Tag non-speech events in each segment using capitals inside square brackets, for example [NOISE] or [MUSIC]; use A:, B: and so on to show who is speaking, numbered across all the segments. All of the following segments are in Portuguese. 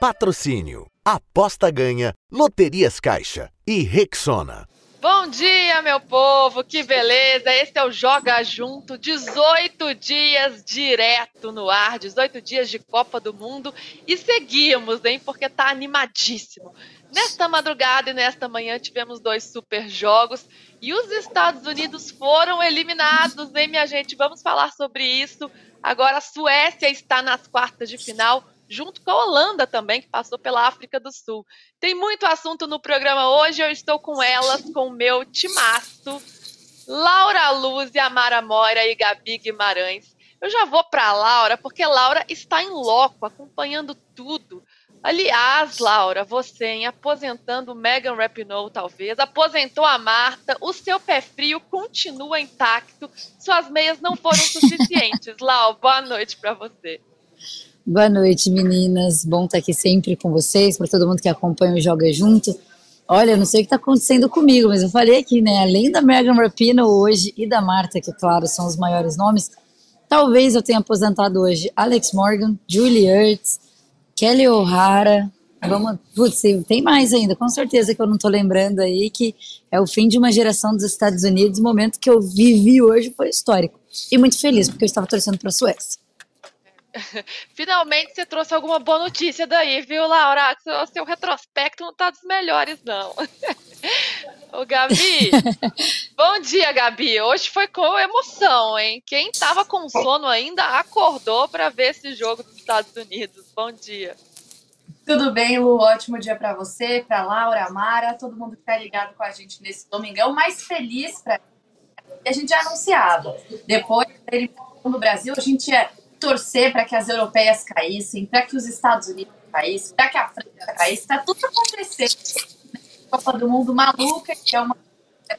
A: Patrocínio. Aposta ganha. Loterias Caixa. E Rexona.
B: Bom dia, meu povo, que beleza! Esse é o Joga Junto, 18 dias direto no ar, 18 dias de Copa do Mundo e seguimos, hein, porque tá animadíssimo. Nesta madrugada e nesta manhã tivemos dois super jogos e os Estados Unidos foram eliminados, hein, minha gente? Vamos falar sobre isso. Agora a Suécia está nas quartas de final junto com a Holanda também, que passou pela África do Sul. Tem muito assunto no programa hoje, eu estou com elas, com o meu timaço, Laura Luz, Amara Moira e Gabi Guimarães. Eu já vou para a Laura, porque Laura está em loco, acompanhando tudo. Aliás, Laura, você, hein, aposentando Megan Rapinoe, talvez, aposentou a Marta, o seu pé frio continua intacto, suas meias não foram [LAUGHS] suficientes. Laura, boa noite para você.
C: Boa noite, meninas. Bom estar aqui sempre com vocês, para todo mundo que acompanha o Joga Junto. Olha, eu não sei o que está acontecendo comigo, mas eu falei aqui, né? Além da Megan Rapino hoje e da Marta, que, claro, são os maiores nomes, talvez eu tenha aposentado hoje Alex Morgan, Julie Ertz, Kelly O'Hara. Vamos, putz, tem mais ainda, com certeza que eu não estou lembrando aí, que é o fim de uma geração dos Estados Unidos. O momento que eu vivi hoje foi histórico. E muito feliz, porque eu estava torcendo para a Suécia. [LAUGHS]
B: Finalmente você trouxe alguma boa notícia daí, viu, Laura? O seu retrospecto não tá dos melhores, não. [LAUGHS] Ô, Gabi, [LAUGHS] bom dia, Gabi. Hoje foi com emoção, hein? Quem tava com sono ainda acordou para ver esse jogo dos Estados Unidos. Bom dia.
D: Tudo bem, Lu? Ótimo dia para você, para Laura, Mara, todo mundo que tá ligado com a gente nesse domingão. Mais feliz para a gente é anunciado. Depois dele no Brasil, a gente é torcer para que as europeias caíssem, para que os Estados Unidos caíssem, para que a França caísse, está tudo acontecendo. Copa do Mundo maluca, que é uma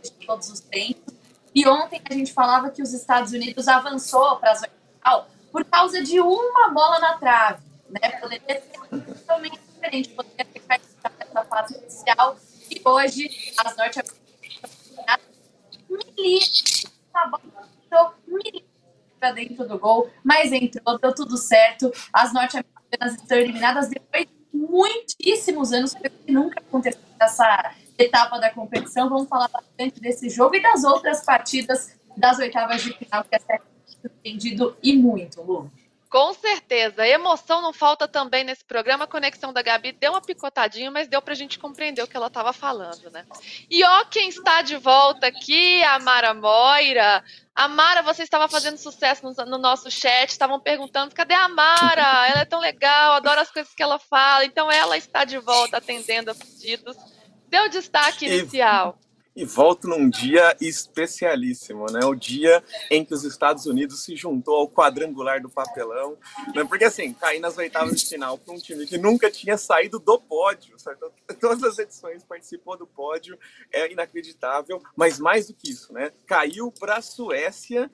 D: de todos os tempos. E ontem a gente falava que os Estados Unidos avançou para as oitavas por causa de uma bola na trave. Né? Poderia ser totalmente diferente, poderia ter caído nessa fase inicial. E hoje as norte-americanas milímetros, a bola milímetros para dentro do gol, mas entrou, deu tudo certo. As norte-americanas estão eliminadas depois de muitíssimos anos, que nunca aconteceu nessa etapa da competição. Vamos falar bastante desse jogo e das outras partidas das oitavas de final, que é surpreendido e muito, Lu.
B: Com certeza. Emoção não falta também nesse programa. A conexão da Gabi deu uma picotadinha, mas deu para a gente compreender o que ela estava falando, né? E ó, quem está de volta aqui, a Mara Moira. A Mara, você estava fazendo sucesso no, no nosso chat, estavam perguntando: cadê a Mara? Ela é tão legal, adoro as coisas que ela fala. Então ela está de volta atendendo a pedidos. Deu destaque inicial.
E: E volto num dia especialíssimo, né? O dia em que os Estados Unidos se juntou ao quadrangular do papelão, né? Porque assim, cair nas oitavas de final para um time que nunca tinha saído do pódio, certo? [LAUGHS] Todas as edições participou do pódio, é inacreditável, mas mais do que isso, né? Caiu para a Suécia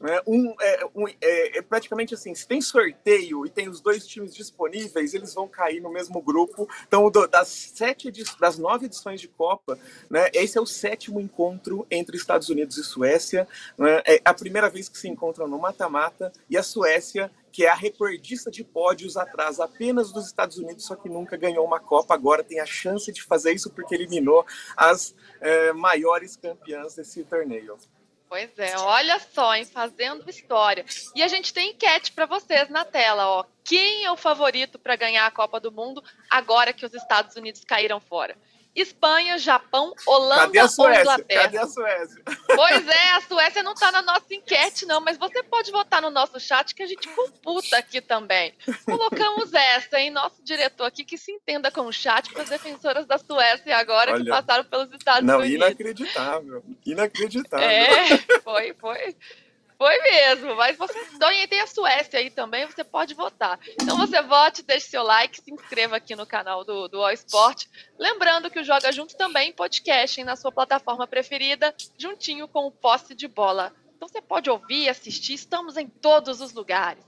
E: né? Um, é, um, é, é, praticamente assim, se tem sorteio e tem os dois times disponíveis, eles vão cair no mesmo grupo. Então, do, das sete das nove edições de Copa, né, esse é o sétimo encontro entre Estados Unidos e Suécia. Né? É a primeira vez que se encontram no mata-mata e a Suécia que é a recordista de pódios atrás apenas dos Estados Unidos, só que nunca ganhou uma Copa. Agora tem a chance de fazer isso porque eliminou as é, maiores campeãs desse torneio.
B: Pois é, olha só, hein, fazendo história. E a gente tem enquete para vocês na tela, ó. Quem é o favorito para ganhar a Copa do Mundo agora que os Estados Unidos caíram fora? Espanha, Japão, Holanda
E: Cadê a Suécia?
B: ou Inglaterra?
E: Cadê a Suécia?
B: Pois é, a Suécia não está na nossa enquete, não, mas você pode votar no nosso chat que a gente computa aqui também. Colocamos essa, hein? Nosso diretor aqui que se entenda com o chat para as defensoras da Suécia agora Olha, que passaram pelos Estados
E: não,
B: Unidos.
E: Não, inacreditável. Inacreditável.
B: É, foi, foi. Foi mesmo, mas você tem a Suécia aí também, você pode votar. Então você vote, deixe seu like, se inscreva aqui no canal do, do All Sport. Lembrando que o Joga Junto também podcast hein, na sua plataforma preferida, juntinho com o posse de bola. Então você pode ouvir, assistir, estamos em todos os lugares.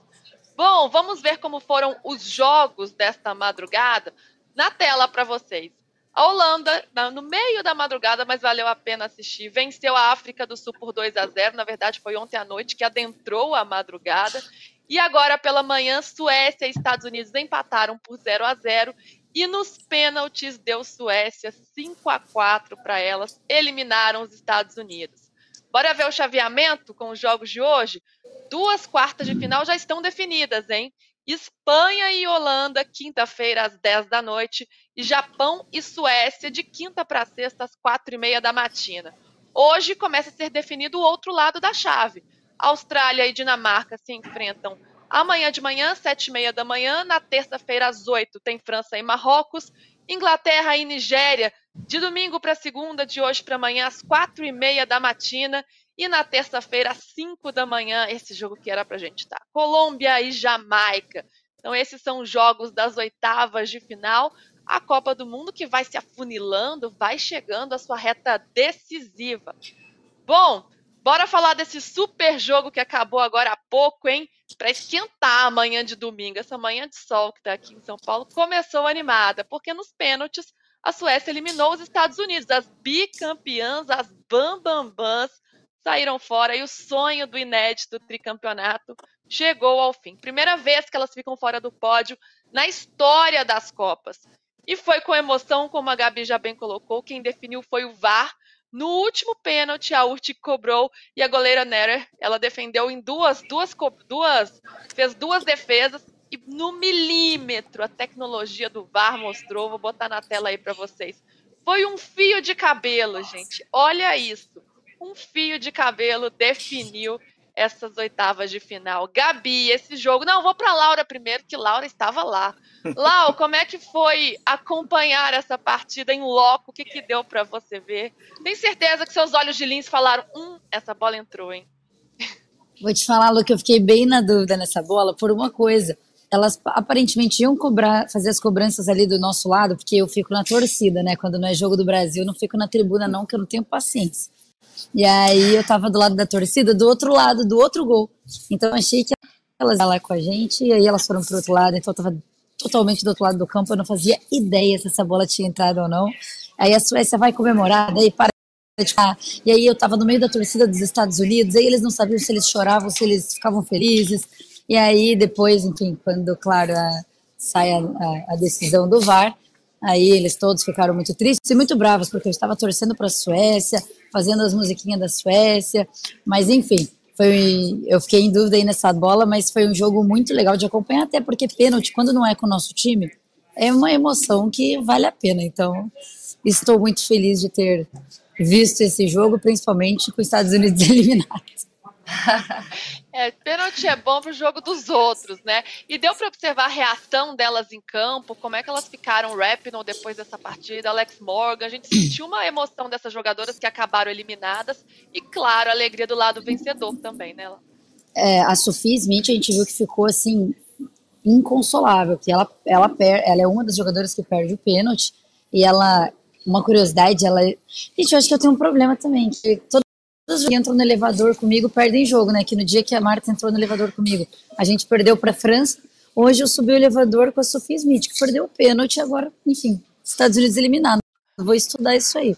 B: Bom, vamos ver como foram os jogos desta madrugada na tela para vocês. A Holanda, no meio da madrugada, mas valeu a pena assistir, venceu a África do Sul por 2 a 0. Na verdade, foi ontem à noite que adentrou a madrugada. E agora pela manhã, Suécia e Estados Unidos empataram por 0 a 0 e nos pênaltis deu Suécia 5 a 4 para elas, eliminaram os Estados Unidos. Bora ver o chaveamento com os jogos de hoje? Duas quartas de final já estão definidas, hein? Espanha e Holanda, quinta-feira, às 10 da noite, e Japão e Suécia, de quinta para sexta, às quatro e meia da matina. Hoje começa a ser definido o outro lado da chave. Austrália e Dinamarca se enfrentam amanhã de manhã, sete e meia da manhã. Na terça-feira, às oito, tem França e Marrocos. Inglaterra e Nigéria, de domingo para segunda, de hoje para amanhã, às quatro e meia da matina. E na terça-feira, às 5 da manhã, esse jogo que era para a gente estar. Tá? Colômbia e Jamaica. Então, esses são os jogos das oitavas de final. A Copa do Mundo que vai se afunilando, vai chegando à sua reta decisiva. Bom, bora falar desse super jogo que acabou agora há pouco, hein? Para esquentar a manhã de domingo. Essa manhã de sol que está aqui em São Paulo começou animada, porque nos pênaltis a Suécia eliminou os Estados Unidos, as bicampeãs, as bambambãs saíram fora e o sonho do inédito tricampeonato chegou ao fim. Primeira vez que elas ficam fora do pódio na história das Copas. E foi com emoção, como a Gabi já bem colocou, quem definiu foi o VAR. No último pênalti, a Urti cobrou e a goleira Nerer, ela defendeu em duas, duas, duas, fez duas defesas e no milímetro a tecnologia do VAR mostrou, vou botar na tela aí para vocês. Foi um fio de cabelo, gente. Olha isso um fio de cabelo definiu essas oitavas de final. Gabi, esse jogo. Não, vou para Laura primeiro, que Laura estava lá. Lau, [LAUGHS] como é que foi acompanhar essa partida em loco? O que, que deu para você ver? Tem certeza que seus olhos de lince falaram: hum, essa bola entrou, hein? [LAUGHS]
C: Vou te falar, Lu, que eu fiquei bem na dúvida nessa bola por uma coisa. Elas aparentemente iam cobrar, fazer as cobranças ali do nosso lado, porque eu fico na torcida, né? Quando não é jogo do Brasil, eu não fico na tribuna, não, que eu não tenho paciência. E aí eu tava do lado da torcida, do outro lado, do outro gol. Então achei que elas iam lá com a gente, e aí elas foram pro outro lado, então eu tava totalmente do outro lado do campo, eu não fazia ideia se essa bola tinha entrado ou não. Aí a Suécia vai comemorar, daí para de ficar. E aí eu tava no meio da torcida dos Estados Unidos, aí eles não sabiam se eles choravam, se eles ficavam felizes. E aí depois, enfim, quando, claro, a, sai a, a decisão do VAR, Aí eles todos ficaram muito tristes e muito bravos, porque eu estava torcendo para a Suécia, fazendo as musiquinhas da Suécia, mas enfim, foi, eu fiquei em dúvida aí nessa bola, mas foi um jogo muito legal de acompanhar, até porque pênalti, quando não é com o nosso time, é uma emoção que vale a pena. Então, estou muito feliz de ter visto esse jogo, principalmente com os Estados Unidos [LAUGHS] eliminados. [LAUGHS]
B: é, pênalti é bom pro jogo dos outros, né? E deu para observar a reação delas em campo, como é que elas ficaram Rapinoe depois dessa partida, Alex Morgan. A gente sentiu uma emoção dessas jogadoras que acabaram eliminadas e, claro, a alegria do lado vencedor também, né?
C: É, a Sophie Smith, a gente viu que ficou assim inconsolável, que ela, ela, per, ela é uma das jogadoras que perde o pênalti e ela, uma curiosidade, ela, gente, eu acho que eu tenho um problema também, que todo Todos que entram no elevador comigo perdem jogo, né? Que no dia que a Marta entrou no elevador comigo, a gente perdeu para a França. Hoje eu subi o elevador com a Sofia Smith, que perdeu o pênalti agora, enfim, Estados Unidos eliminado. Vou estudar isso aí.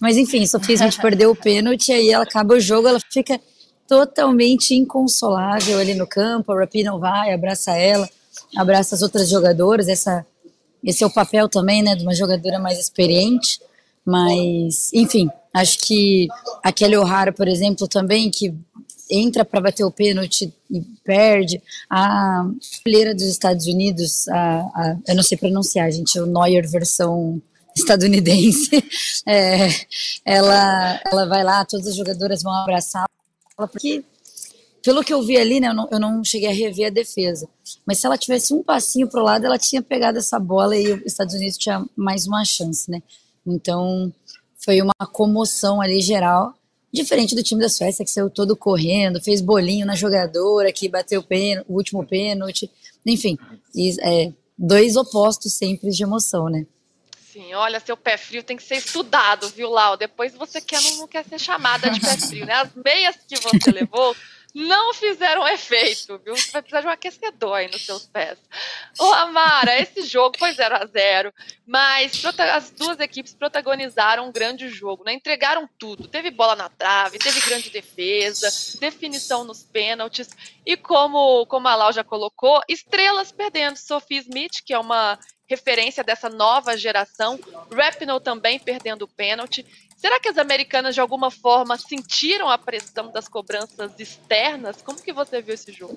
C: Mas enfim, Sofia Smith [LAUGHS] perdeu o pênalti, aí ela acaba o jogo, ela fica totalmente inconsolável ali no campo. A Rapina vai, abraça ela, abraça as outras jogadoras. Essa, esse é o papel também, né, de uma jogadora mais experiente. Mas, enfim, acho que a Kelly O'Hara, por exemplo, também, que entra para bater o pênalti e perde. A goleira dos Estados Unidos, a, a, eu não sei pronunciar, gente, o Neuer versão estadunidense, [LAUGHS] é, ela, ela vai lá, todas as jogadoras vão abraçá-la, porque pelo que eu vi ali, né, eu não, eu não, cheguei a rever a defesa, mas se ela tivesse um passinho para o lado, ela tinha pegado essa bola e os Estados Unidos tinha mais uma chance, né? Então, foi uma comoção ali geral, diferente do time da Suécia, que saiu todo correndo, fez bolinho na jogadora, que bateu o último pênalti, enfim, e, é, dois opostos sempre de emoção, né?
B: Sim, olha, seu pé frio tem que ser estudado, viu, Lau? Depois você quer, não, não quer ser chamada de pé frio, né? As meias que você levou não fizeram efeito, viu? Você vai precisar de um aquecedor aí nos seus pés. Ô, Amara, esse jogo foi 0 a 0 mas as duas equipes protagonizaram um grande jogo, né? Entregaram tudo. Teve bola na trave, teve grande defesa, definição nos pênaltis. E como, como a Lau já colocou, estrelas perdendo. Sophie Smith, que é uma referência dessa nova geração. Rapinoe também perdendo o pênalti. Será que as americanas, de alguma forma, sentiram a pressão das cobranças externas? Como que você viu esse jogo?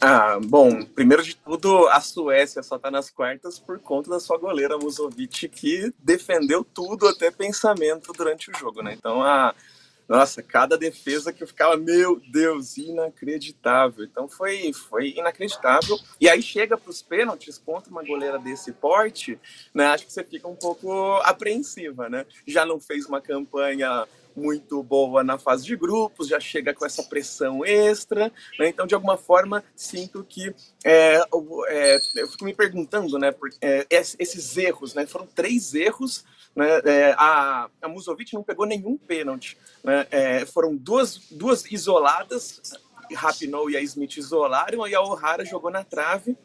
E: Ah, bom, primeiro de tudo, a Suécia só está nas quartas por conta da sua goleira Musovic, que defendeu tudo até pensamento durante o jogo, né? Então, a, nossa, cada defesa que eu ficava, meu Deus, inacreditável. Então foi, foi inacreditável. E aí chega para os pênaltis contra uma goleira desse porte, né? Acho que você fica um pouco apreensiva, né? Já não fez uma campanha muito boa na fase de grupos, já chega com essa pressão extra, né? então de alguma forma sinto que é, é, eu fico me perguntando, né, por, é, esses erros, né, foram três erros né? É, a, a Musovic não pegou nenhum pênalti. Né? É, foram duas, duas isoladas, Rapinoe e a Smith isolaram, e a O'Hara jogou na trave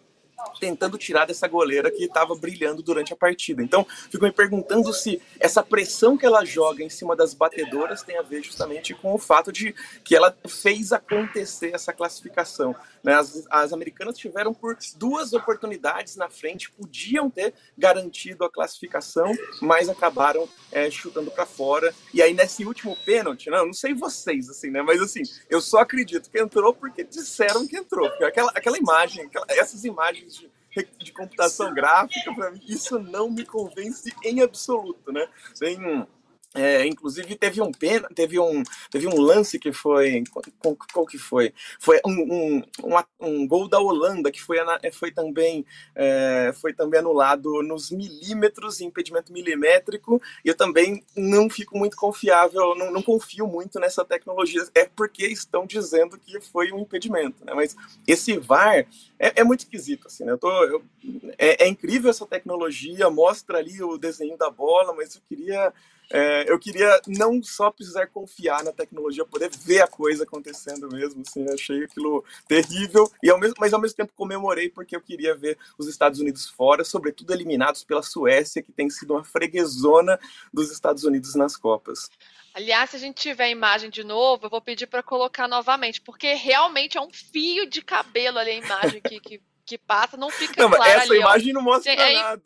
E: tentando tirar dessa goleira que estava brilhando durante a partida. Então, fico me perguntando se essa pressão que ela joga em cima das batedoras tem a ver justamente com o fato de que ela fez acontecer essa classificação. Né? As, as americanas tiveram por duas oportunidades na frente, podiam ter garantido a classificação, mas acabaram é, chutando para fora. E aí, nesse último pênalti, não, não sei vocês, assim, né? Mas assim, eu só acredito que entrou porque disseram que entrou. Aquela, aquela imagem, aquela, essas imagens de, de computação gráfica, para mim, isso não me convence em absoluto, né? Tem é, inclusive teve um pena, teve um, teve um lance que foi qual, qual que foi? Foi um, um, um, um, gol da Holanda que foi, foi também é, foi também anulado nos milímetros, impedimento milimétrico. Eu também não fico muito confiável, não, não confio muito nessa tecnologia. É porque estão dizendo que foi um impedimento, né? Mas esse VAR é, é muito esquisito, assim. Né? Eu tô, eu, é, é incrível essa tecnologia, mostra ali o desenho da bola, mas eu queria é, eu queria não só precisar confiar na tecnologia, poder ver a coisa acontecendo mesmo. Assim, achei aquilo terrível, e ao mesmo, mas ao mesmo tempo comemorei porque eu queria ver os Estados Unidos fora, sobretudo eliminados pela Suécia, que tem sido uma freguesona dos Estados Unidos nas Copas.
B: Aliás, se a gente tiver a imagem de novo, eu vou pedir para colocar novamente, porque realmente é um fio de cabelo ali a imagem que, que, que passa, não fica não, claro
E: essa
B: ali.
E: imagem ó. não mostra é, nada.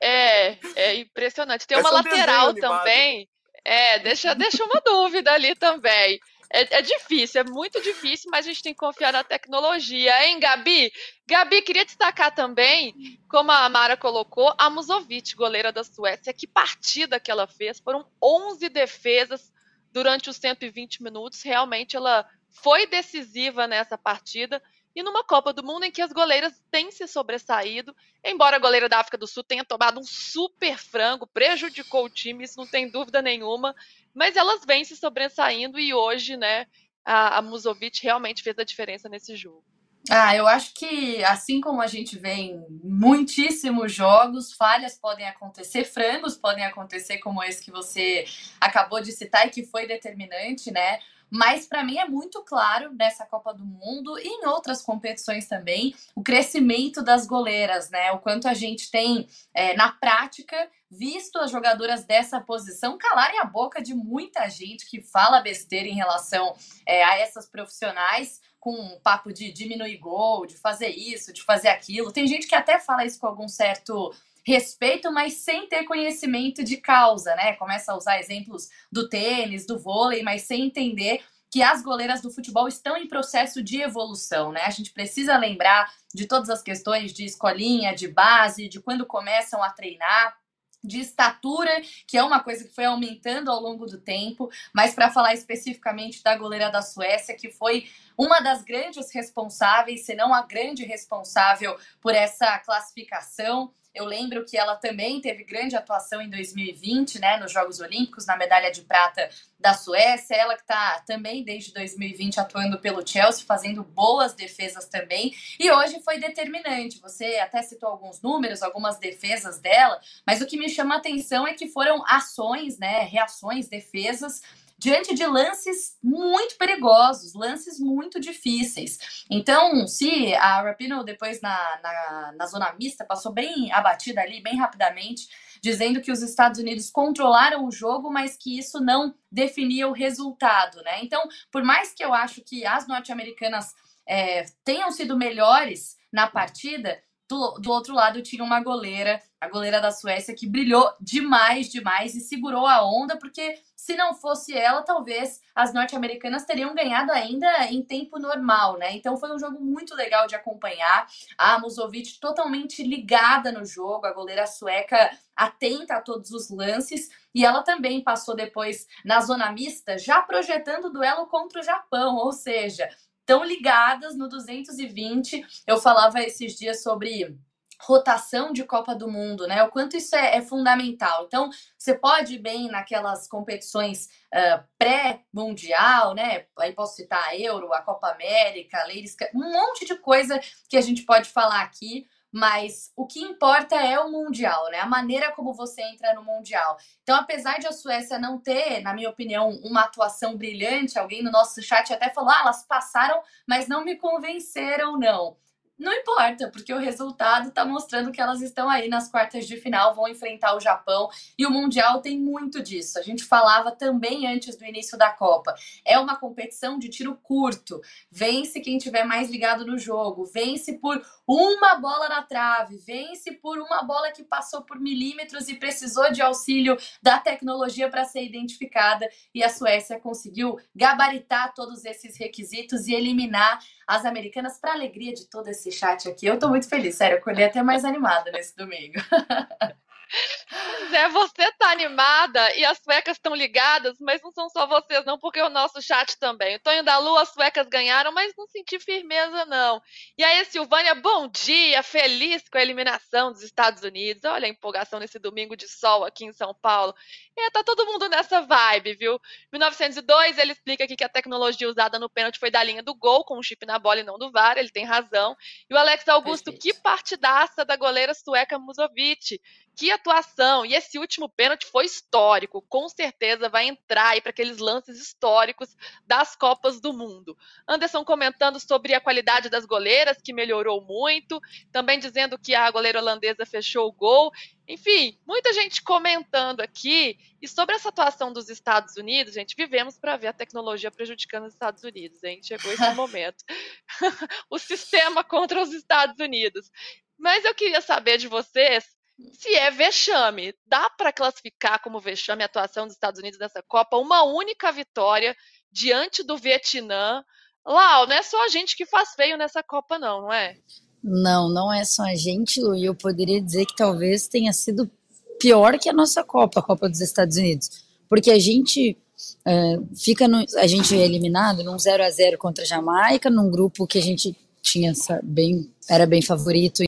B: É, é impressionante. Tem uma lateral também. É, deixa, deixa uma dúvida ali também. É, é, difícil, é muito difícil, mas a gente tem que confiar na tecnologia, hein, Gabi? Gabi, queria destacar também, como a Amara colocou, a Musovic, goleira da Suécia. Que partida que ela fez! Foram 11 defesas durante os 120 minutos. Realmente ela foi decisiva nessa partida e numa Copa do Mundo em que as goleiras têm se sobressaído, embora a goleira da África do Sul tenha tomado um super frango, prejudicou o time, isso não tem dúvida nenhuma, mas elas vêm se sobressaindo e hoje, né, a, a Musovic realmente fez a diferença nesse jogo.
D: Ah, eu acho que assim como a gente vê em muitíssimos jogos, falhas podem acontecer, frangos podem acontecer, como esse que você acabou de citar e que foi determinante, né? Mas para mim é muito claro nessa Copa do Mundo e em outras competições também o crescimento das goleiras, né? O quanto a gente tem é, na prática visto as jogadoras dessa posição calarem a boca de muita gente que fala besteira em relação é, a essas profissionais com um papo de diminuir gol, de fazer isso, de fazer aquilo. Tem gente que até fala isso com algum certo respeito, mas sem ter conhecimento de causa, né? Começa a usar exemplos do tênis, do vôlei, mas sem entender que as goleiras do futebol estão em processo de evolução, né? A gente precisa lembrar de todas as questões de escolinha, de base, de quando começam a treinar de estatura, que é uma coisa que foi aumentando ao longo do tempo, mas para falar especificamente da goleira da Suécia, que foi uma das grandes responsáveis, se não a grande responsável por essa classificação, eu lembro que ela também teve grande atuação em 2020, né, nos Jogos Olímpicos, na medalha de prata da Suécia. Ela que está também desde 2020 atuando pelo Chelsea, fazendo boas defesas também. E hoje foi determinante. Você até citou alguns números, algumas defesas dela, mas o que me chama a atenção é que foram ações, né, reações, defesas diante de lances muito perigosos, lances muito difíceis. Então, se a Rapinoe depois na, na, na zona mista passou bem abatida ali, bem rapidamente, dizendo que os Estados Unidos controlaram o jogo, mas que isso não definia o resultado, né? Então, por mais que eu acho que as norte-americanas é, tenham sido melhores na partida, do, do outro lado tinha uma goleira, a goleira da Suécia, que brilhou demais, demais e segurou a onda, porque se não fosse ela, talvez as norte-americanas teriam ganhado ainda em tempo normal, né? Então foi um jogo muito legal de acompanhar. A Musovic totalmente ligada no jogo, a goleira sueca atenta a todos os lances, e ela também passou depois na zona mista, já projetando o duelo contra o Japão, ou seja, tão ligadas no 220. Eu falava esses dias sobre rotação de Copa do Mundo, né? O quanto isso é, é fundamental. Então, você pode ir bem naquelas competições uh, pré-mundial, né? Aí posso citar a Euro, a Copa América, a Ladies, um monte de coisa que a gente pode falar aqui mas o que importa é o Mundial, né? A maneira como você entra no Mundial. Então, apesar de a Suécia não ter, na minha opinião, uma atuação brilhante, alguém no nosso chat até falou: ah, elas passaram, mas não me convenceram, não. Não importa, porque o resultado está mostrando que elas estão aí nas quartas de final, vão enfrentar o Japão e o Mundial tem muito disso. A gente falava também antes do início da Copa. É uma competição de tiro curto. Vence quem tiver mais ligado no jogo, vence por uma bola na trave, vence por uma bola que passou por milímetros e precisou de auxílio da tecnologia para ser identificada. E a Suécia conseguiu gabaritar todos esses requisitos e eliminar as americanas para alegria de todo esse chat aqui. Eu tô muito feliz, sério, acordei até mais animada nesse domingo. [LAUGHS]
B: Zé, você tá animada e as suecas estão ligadas, mas não são só vocês, não, porque o nosso chat também. O Tonho da Lua, as suecas ganharam, mas não senti firmeza, não. E aí, Silvânia, bom dia, feliz com a eliminação dos Estados Unidos. Olha a empolgação nesse domingo de sol aqui em São Paulo. É, tá todo mundo nessa vibe, viu? 1902, ele explica aqui que a tecnologia usada no pênalti foi da linha do gol, com o chip na bola e não do VAR, ele tem razão. E o Alex Augusto, Perfeito. que partidaça da goleira sueca Musovic. Que atuação! E esse último pênalti foi histórico, com certeza vai entrar aí para aqueles lances históricos das Copas do Mundo. Anderson comentando sobre a qualidade das goleiras, que melhorou muito, também dizendo que a goleira holandesa fechou o gol. Enfim, muita gente comentando aqui. E sobre essa atuação dos Estados Unidos, gente, vivemos para ver a tecnologia prejudicando os Estados Unidos, hein? Chegou esse [LAUGHS] momento. [LAUGHS] o sistema contra os Estados Unidos. Mas eu queria saber de vocês se é vexame. Dá para classificar como vexame a atuação dos Estados Unidos nessa Copa? Uma única vitória diante do Vietnã. Lau, não é só a gente que faz feio nessa Copa, não, não é?
C: Não, não é só a gente, Lu, e eu poderia dizer que talvez tenha sido pior que a nossa Copa, a Copa dos Estados Unidos. Porque a gente é, fica no, a gente é eliminado num 0 a 0 contra a Jamaica, num grupo que a gente tinha bem, era bem favorito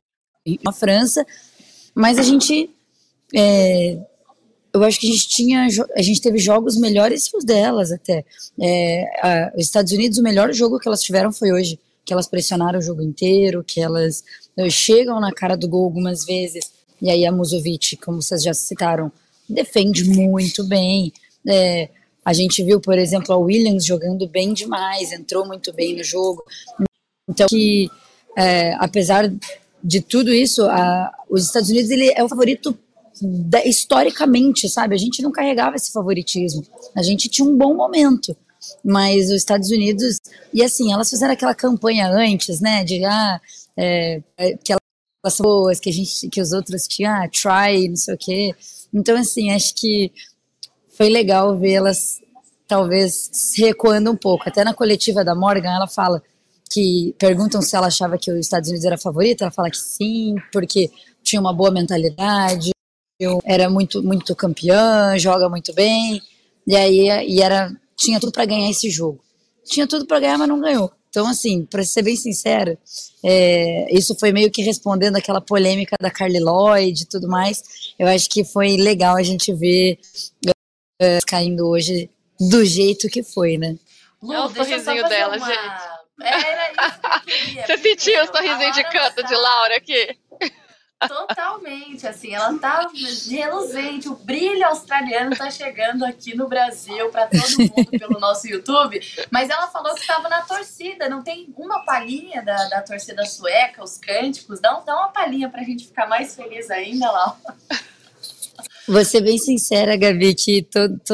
C: em uma França, mas a gente. É, eu acho que a gente tinha. A gente teve jogos melhores que os delas até. É, a, os Estados Unidos, o melhor jogo que elas tiveram foi hoje. Que elas pressionaram o jogo inteiro, que elas eh, chegam na cara do gol algumas vezes. E aí a Musovic, como vocês já citaram, defende muito bem. É, a gente viu, por exemplo, a Williams jogando bem demais, entrou muito bem no jogo. Então, que é, apesar de tudo isso, a, os Estados Unidos ele é o favorito da, historicamente, sabe? A gente não carregava esse favoritismo. A gente tinha um bom momento. Mas os Estados Unidos, e assim, elas fizeram aquela campanha antes, né? De ah, é, é que elas são boas, que a gente, que os outros tinham, ah, try, não sei o quê. Então, assim, acho que foi legal vê-las talvez se recuando um pouco. Até na coletiva da Morgan, ela fala que perguntam se ela achava que os Estados Unidos era favorita, ela fala que sim, porque tinha uma boa mentalidade, era muito muito campeã, joga muito bem, e aí e era tinha tudo para ganhar esse jogo. Tinha tudo para ganhar, mas não ganhou. Então, assim, para ser bem sincera, é, isso foi meio que respondendo aquela polêmica da Carly Lloyd e tudo mais. Eu acho que foi legal a gente ver é, caindo hoje do jeito que foi, né?
B: Lu, é o sorrisinho dela, uma... gente. Era isso que eu queria. Você sentiu o sorrisinho de canto de Laura aqui?
D: Totalmente, assim, ela tá reluzente, o brilho australiano tá chegando aqui no Brasil para todo mundo [LAUGHS] pelo nosso YouTube, mas ela falou que estava na torcida, não tem uma palhinha da, da torcida sueca, os cânticos, dá, dá uma palhinha pra gente ficar mais feliz ainda, lá.
C: Vou ser bem sincera, Gabi, que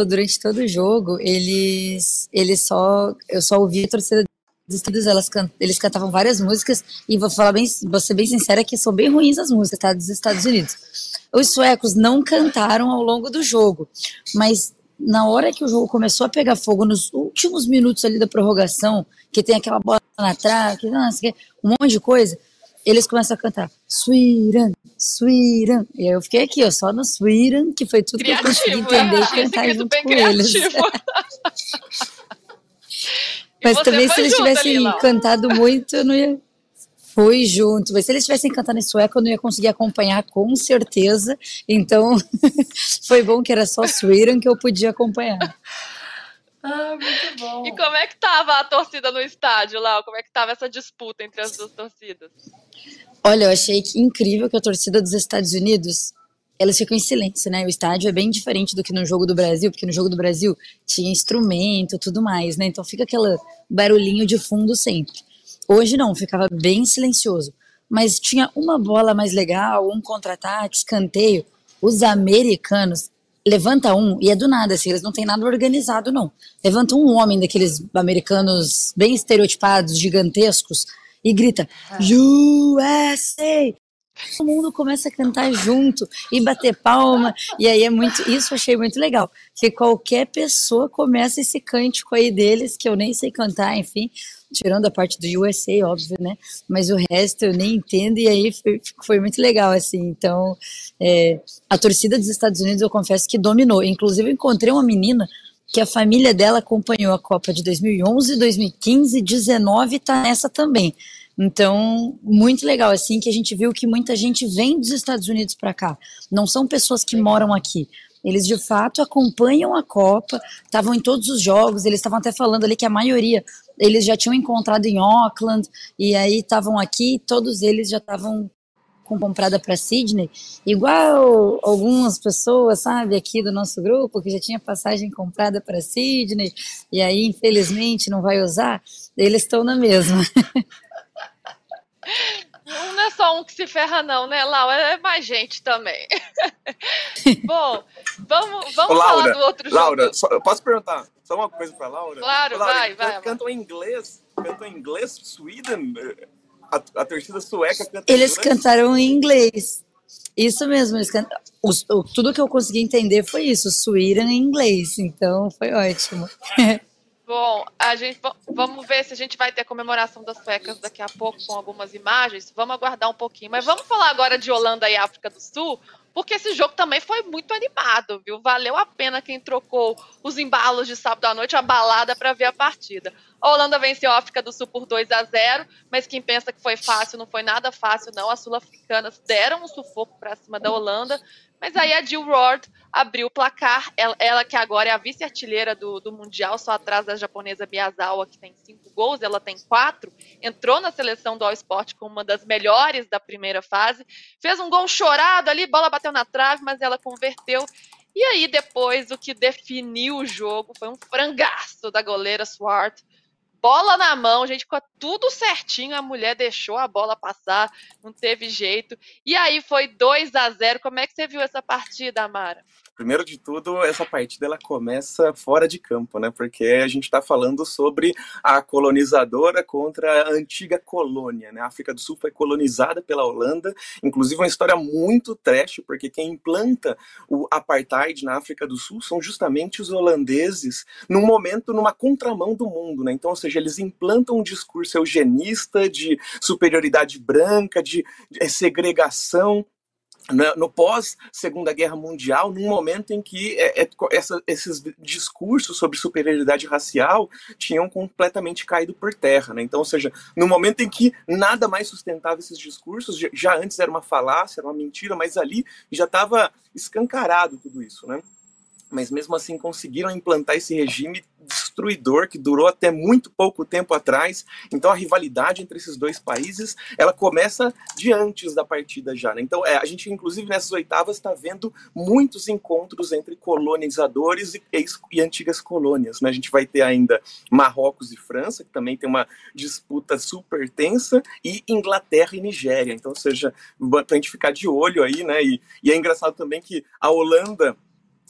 C: durante todo o jogo, eles, eles só, eu só ouvi a torcida dos elas can, eles cantavam várias músicas e vou falar bem, vou ser bem sincera que são bem ruins as músicas, tá, dos Estados Unidos. Os suecos não cantaram ao longo do jogo, mas na hora que o jogo começou a pegar fogo, nos últimos minutos ali da prorrogação, que tem aquela bola na trave, um monte de coisa, eles começam a cantar Sweden, Sweden. E aí eu fiquei aqui, ó, só no Sweden, que foi tudo criativo, que eu consegui entender é, e cantar junto com criativo. eles. [LAUGHS] Mas também se eles tivessem ali, cantado muito, eu não ia. Fui junto. Mas se eles tivessem cantado em sueco, eu não ia conseguir acompanhar com certeza. Então, [LAUGHS] foi bom que era só Sweden que eu podia acompanhar.
D: Ah, muito bom.
B: E como é que tava a torcida no estádio, lá? Como é que tava essa disputa entre as duas torcidas?
C: Olha, eu achei incrível que a torcida dos Estados Unidos elas ficam em silêncio, né? O estádio é bem diferente do que no jogo do Brasil, porque no jogo do Brasil tinha instrumento, tudo mais, né? Então fica aquele barulhinho de fundo sempre. Hoje não, ficava bem silencioso. Mas tinha uma bola mais legal, um contra-ataque, escanteio. Os americanos levanta um e é do nada, assim, eles não têm nada organizado, não. Levanta um homem daqueles americanos bem estereotipados, gigantescos, e grita USA! Todo mundo começa a cantar junto e bater palma. E aí é muito. Isso eu achei muito legal. Que qualquer pessoa começa esse cântico aí deles, que eu nem sei cantar, enfim. Tirando a parte do USA, óbvio, né? Mas o resto eu nem entendo, e aí foi, foi muito legal, assim. Então, é, a torcida dos Estados Unidos, eu confesso que dominou. Inclusive, eu encontrei uma menina que a família dela acompanhou a Copa de 2011, 2015, 19 e tá nessa também. Então, muito legal, assim, que a gente viu que muita gente vem dos Estados Unidos para cá. Não são pessoas que moram aqui. Eles de fato acompanham a Copa, estavam em todos os jogos, eles estavam até falando ali que a maioria eles já tinham encontrado em Auckland, e aí estavam aqui, todos eles já estavam com comprada para Sydney, igual algumas pessoas, sabe, aqui do nosso grupo, que já tinha passagem comprada para Sydney, e aí, infelizmente, não vai usar, eles estão na mesma. [LAUGHS]
B: Não é só um que se ferra, não, né, Lau? É mais gente também. [LAUGHS] Bom, vamos, vamos Ô, Laura, falar do outro
E: Laura, jogo. Laura, posso perguntar só uma coisa para Laura?
B: Claro,
E: Laura,
B: vai, vai.
E: Cantam em inglês? Cantam em inglês? Sweden? A, a torcida sueca canta
C: Eles inglês? cantaram em inglês. Isso mesmo, eles cantaram. tudo que eu consegui entender foi isso, Sweden em inglês, então foi ótimo. [LAUGHS]
B: Bom, a gente vamos ver se a gente vai ter a comemoração das suecas daqui a pouco com algumas imagens. Vamos aguardar um pouquinho. Mas vamos falar agora de Holanda e África do Sul, porque esse jogo também foi muito animado, viu? Valeu a pena quem trocou os embalos de sábado à noite, a balada para ver a partida. A Holanda venceu a África do Sul por 2 a 0, mas quem pensa que foi fácil, não foi nada fácil, não. As sul-africanas deram um sufoco para cima da Holanda, mas aí a Jill Ward abriu o placar. Ela, ela que agora é a vice-artilheira do, do Mundial, só atrás da japonesa Miyazawa, que tem cinco gols, ela tem quatro. Entrou na seleção do All Sport como uma das melhores da primeira fase. Fez um gol chorado ali, bola bateu na trave, mas ela converteu. E aí, depois, o que definiu o jogo foi um frangaço da goleira Swart bola na mão, gente, ficou tudo certinho, a mulher deixou a bola passar, não teve jeito. E aí foi 2 a 0 Como é que você viu essa partida, Amara?
E: Primeiro de tudo, essa partida ela começa fora de campo, né? Porque a gente está falando sobre a colonizadora contra a antiga colônia, né? A África do Sul foi colonizada pela Holanda, inclusive uma história muito trash, porque quem implanta o apartheid na África do Sul são justamente os holandeses, num momento, numa contramão do mundo, né? Então, ou seja, eles implantam um discurso eugenista de superioridade branca, de segregação no pós Segunda Guerra Mundial, num momento em que é, é, essa, esses discursos sobre superioridade racial tinham completamente caído por terra, né? Então, ou seja, no momento em que nada mais sustentava esses discursos, já, antes era uma falácia, era uma mentira, mas ali já estava escancarado tudo isso, né? Mas mesmo assim conseguiram implantar esse regime destruidor que durou até muito pouco tempo atrás. Então a rivalidade entre esses dois países ela começa de antes da partida já. Né? Então é, a gente inclusive nessas oitavas está vendo muitos encontros entre colonizadores e, e antigas colônias. Né? A gente vai ter ainda Marrocos e França que também tem uma disputa super tensa e Inglaterra e Nigéria. Então, ou seja, para a gente ficar de olho aí, né? E, e é engraçado também que a Holanda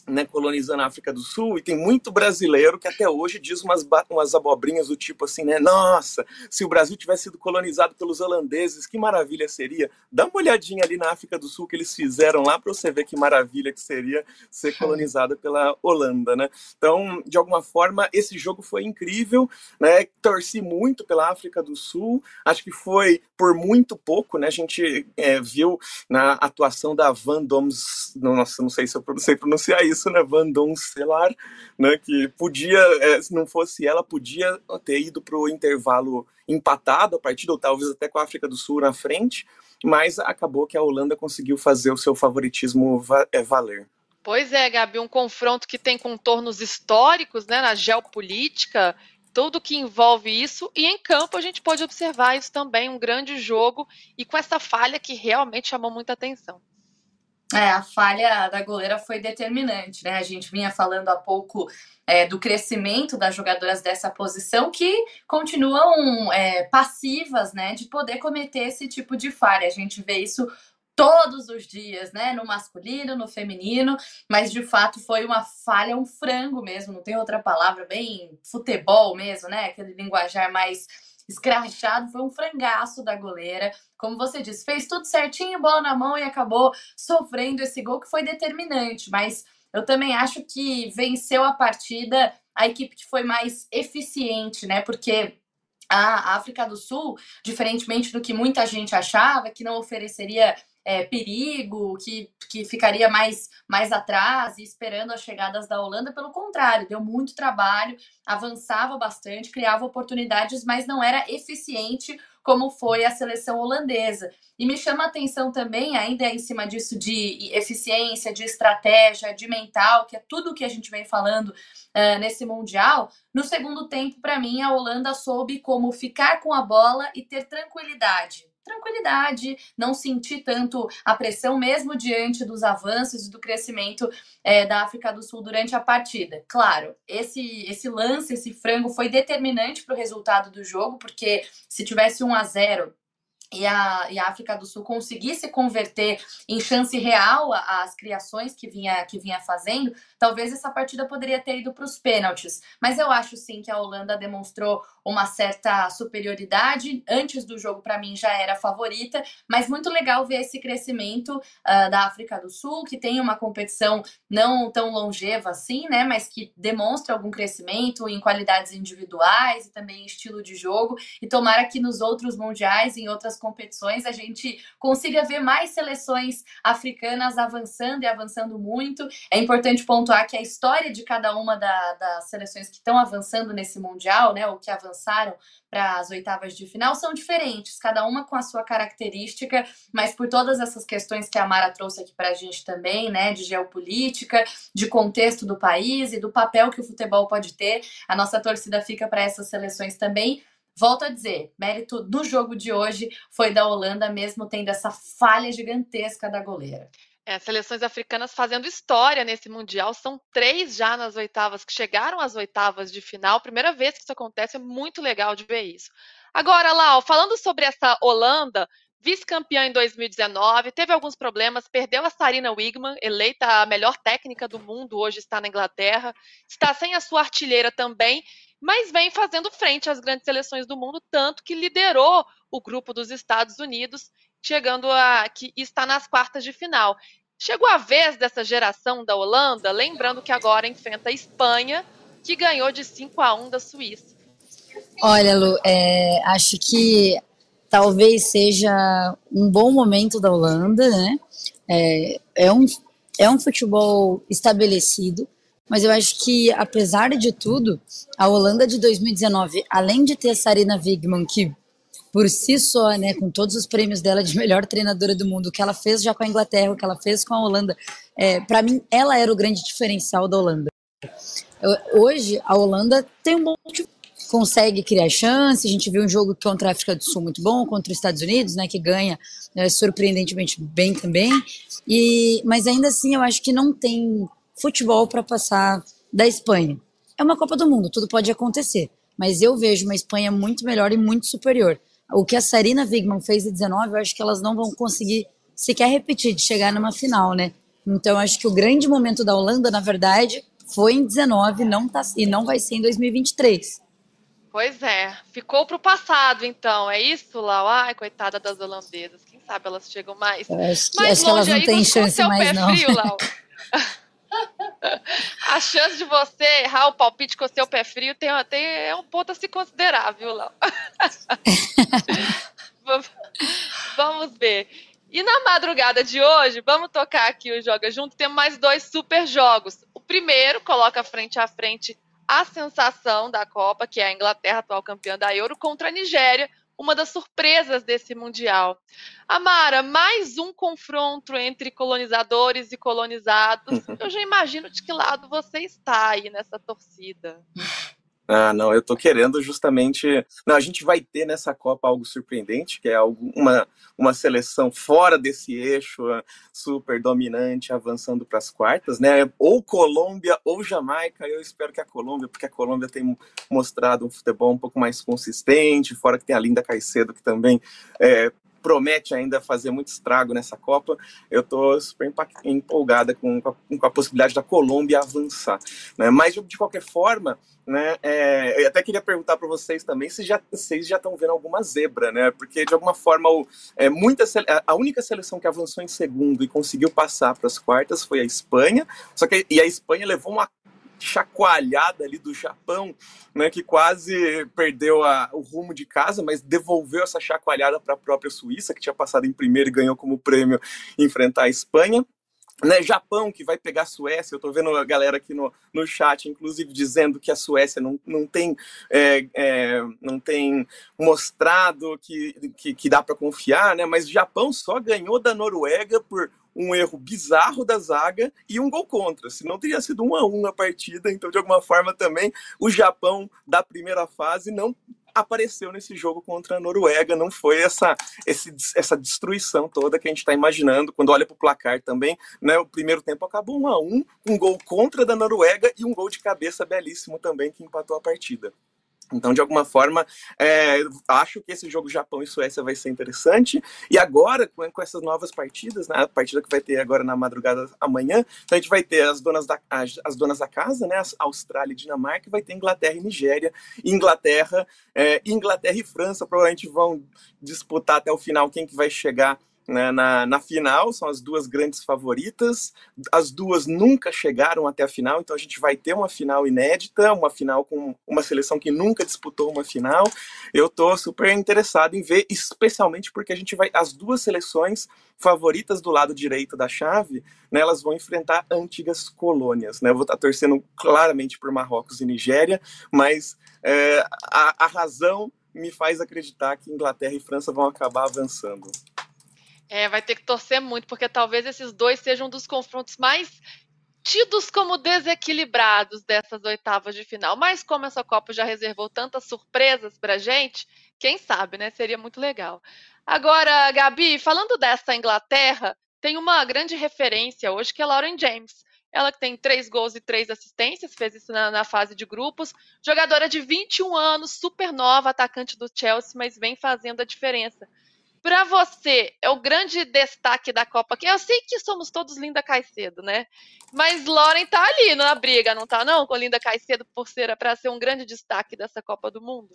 E: né, colonizando a África do Sul, e tem muito brasileiro que até hoje diz umas, umas abobrinhas do tipo assim, né? Nossa, se o Brasil tivesse sido colonizado pelos holandeses, que maravilha seria. Dá uma olhadinha ali na África do Sul que eles fizeram lá para você ver que maravilha que seria ser colonizada pela Holanda, né? Então, de alguma forma, esse jogo foi incrível, né? Torci muito pela África do Sul, acho que foi por muito pouco, né? A gente é, viu na atuação da Van Doms, nossa, não sei se eu sei pronunciar isso, isso, né, Van Doncelar, né, que podia, é, se não fosse ela, podia ter ido para o intervalo empatado a partida, ou talvez até com a África do Sul na frente, mas acabou que a Holanda conseguiu fazer o seu favoritismo é, valer.
B: Pois é, Gabi, um confronto que tem contornos históricos, né, na geopolítica, tudo que envolve isso, e em campo a gente pode observar isso também, um grande jogo, e com essa falha que realmente chamou muita atenção.
D: É, a falha da goleira foi determinante, né? A gente vinha falando há pouco é, do crescimento das jogadoras dessa posição que continuam é, passivas, né, de poder cometer esse tipo de falha. A gente vê isso todos os dias, né? No masculino, no feminino, mas de fato foi uma falha, um frango mesmo, não tem outra palavra, bem futebol mesmo, né? Aquele linguajar mais escrachado, foi um frangaço da goleira. Como você disse, fez tudo certinho, bola na mão e acabou sofrendo esse gol que foi determinante, mas eu também acho que venceu a partida a equipe que foi mais eficiente, né? Porque a África do Sul, diferentemente do que muita gente achava, que não ofereceria é, perigo, que, que ficaria mais, mais atrás e esperando as chegadas da Holanda. Pelo contrário, deu muito trabalho, avançava bastante, criava oportunidades, mas não era eficiente como foi a seleção holandesa. E me chama a atenção também, ainda em cima disso, de eficiência, de estratégia, de mental, que é tudo o que a gente vem falando uh, nesse Mundial. No segundo tempo, para mim, a Holanda soube como ficar com a bola e ter tranquilidade tranquilidade, não sentir tanto a pressão, mesmo diante dos avanços e do crescimento é, da África do Sul durante a partida. Claro, esse, esse lance, esse frango foi determinante para o resultado do jogo, porque se tivesse 1 a 0 e a, e a África do Sul conseguisse converter em chance real as criações que vinha, que vinha fazendo, talvez essa partida poderia ter ido para os pênaltis. Mas eu acho sim que a Holanda demonstrou uma certa superioridade. Antes do jogo, para mim, já era favorita, mas muito legal ver esse crescimento uh, da África do Sul, que tem uma competição não tão longeva assim, né? Mas que demonstra algum crescimento em qualidades individuais e também em estilo de jogo. E tomara que nos outros mundiais, em outras competições, a gente consiga ver mais seleções africanas avançando e avançando muito. É importante pontuar que a história de cada uma da, das seleções que estão avançando nesse Mundial, né, ou que avançaram para as oitavas de final, são diferentes, cada uma com a sua característica, mas por todas essas questões que a Mara trouxe aqui para a gente também, né, de geopolítica, de contexto do país e do papel que o futebol pode ter, a nossa torcida fica para essas seleções também. Volto a dizer, mérito do jogo de hoje foi da Holanda, mesmo tendo essa falha gigantesca da goleira.
B: É, seleções africanas fazendo história nesse Mundial. São três já nas oitavas que chegaram às oitavas de final. Primeira vez que isso acontece, é muito legal de ver isso. Agora, Lau, falando sobre essa Holanda, vice-campeã em 2019, teve alguns problemas, perdeu a Sarina Wigman, eleita a melhor técnica do mundo, hoje está na Inglaterra, está sem a sua artilheira também, mas vem fazendo frente às grandes seleções do mundo, tanto que liderou o grupo dos Estados Unidos, chegando a que está nas quartas de final. Chegou a vez dessa geração da Holanda, lembrando que agora enfrenta a Espanha, que ganhou de 5 a 1 da Suíça.
C: Olha, Lu, é, acho que talvez seja um bom momento da Holanda, né? É, é, um, é um futebol estabelecido, mas eu acho que, apesar de tudo, a Holanda de 2019, além de ter a Sarina Wigman, que por si só, né, com todos os prêmios dela de melhor treinadora do mundo, o que ela fez já com a Inglaterra, o que ela fez com a Holanda, é, para mim, ela era o grande diferencial da Holanda. Hoje, a Holanda tem um bom consegue criar chance. A gente viu um jogo contra a África do Sul muito bom, contra os Estados Unidos, né, que ganha né, surpreendentemente bem também. E, mas ainda assim, eu acho que não tem futebol para passar da Espanha. É uma Copa do Mundo, tudo pode acontecer. Mas eu vejo uma Espanha muito melhor e muito superior. O que a Sarina Wigman fez em 19, eu acho que elas não vão conseguir sequer repetir de chegar numa final, né? Então, eu acho que o grande momento da Holanda, na verdade, foi em 19 não tá, e não vai ser em 2023.
B: Pois é, ficou para o passado, então, é isso, Lau? Ai, coitada das holandesas, quem sabe elas chegam mais,
C: eu acho que, mais acho longe que elas não têm chance mais, não. frio, Lau. [LAUGHS]
B: A chance de você errar o palpite com o seu pé frio tem, tem, é um ponto a se considerar, viu, Lau? [LAUGHS] Vamos ver. E na madrugada de hoje, vamos tocar aqui o Joga Junto, temos mais dois super jogos. O primeiro coloca frente a frente a sensação da Copa, que é a Inglaterra, atual campeã da Euro, contra a Nigéria, uma das surpresas desse Mundial. Amara, mais um confronto entre colonizadores e colonizados. [LAUGHS] Eu já imagino de que lado você está aí nessa torcida.
E: Ah, não, eu tô querendo justamente. Não, a gente vai ter nessa Copa algo surpreendente, que é algo, uma, uma seleção fora desse eixo ah, super dominante, avançando para as quartas, né? Ou Colômbia ou Jamaica. Eu espero que a Colômbia, porque a Colômbia tem mostrado um futebol um pouco mais consistente, fora que tem a Linda Caicedo, que também é, promete ainda fazer muito estrago nessa Copa. Eu estou super empolgada com, com, a, possibilidade da Colômbia avançar. Né? Mas, de qualquer forma, né, é, eu até queria perguntar para vocês também se já, vocês já estão vendo alguma zebra, né? Porque, de alguma forma, o, é, muita, a única seleção que avançou em segundo e conseguiu passar para as quartas foi a Espanha. Só que e a Espanha levou uma chacoalhada ali do Japão, né, que quase perdeu a, o rumo de casa, mas devolveu essa chacoalhada para a própria Suíça, que tinha passado em primeiro e ganhou como prêmio enfrentar a Espanha. Né, Japão que vai pegar a Suécia, eu estou vendo a galera aqui no, no chat, inclusive, dizendo que a Suécia não, não, tem, é, é, não tem mostrado que, que, que dá para confiar, né? Mas Japão só ganhou da Noruega por um erro bizarro da zaga e um gol contra. Se não teria sido um a um a partida, então de alguma forma também o Japão da primeira fase não apareceu nesse jogo contra a Noruega, não foi essa, esse, essa destruição toda que a gente está imaginando quando olha para o placar também. Né? O primeiro tempo acabou um a um, um gol contra da Noruega e um gol de cabeça belíssimo também que empatou a partida. Então, de alguma forma, é, acho que esse jogo Japão e Suécia vai ser interessante. E agora, com, com, essas novas partidas, né, a partida que vai ter agora na madrugada amanhã, então a gente vai ter as donas da, as, as donas da casa, né, Austrália e Dinamarca, e vai ter Inglaterra e Nigéria. Inglaterra, é, Inglaterra e França provavelmente vão disputar até o final quem que vai chegar né, na, na final, são as duas grandes favoritas. As duas nunca chegaram até a final, então a gente vai ter uma final inédita, uma final com uma seleção que nunca disputou uma final. Eu estou super interessado em ver, especialmente porque a gente vai. As duas seleções favoritas do lado direito da chave, né, elas vão enfrentar antigas colônias. Né? Eu vou estar torcendo claramente por Marrocos e Nigéria, mas é, a, a razão me faz acreditar que Inglaterra e França vão acabar avançando.
B: É, vai ter que torcer muito, porque talvez esses dois sejam um dos confrontos mais tidos como desequilibrados dessas oitavas de final. Mas como essa Copa já reservou tantas surpresas pra gente, quem sabe, né? Seria muito legal. Agora, Gabi, falando dessa Inglaterra, tem uma grande referência hoje que é Lauren James. Ela que tem três gols e três assistências, fez isso na, na, fase de grupos. Jogadora de 21 anos, super nova, atacante do Chelsea, mas vem fazendo a diferença. Para você, é o grande destaque da Copa aqui. Eu sei que somos todos Linda Caicedo, né? Mas Lauren tá ali na briga, não tá não? Com Linda Caicedo por ser para ser um grande destaque dessa Copa do Mundo.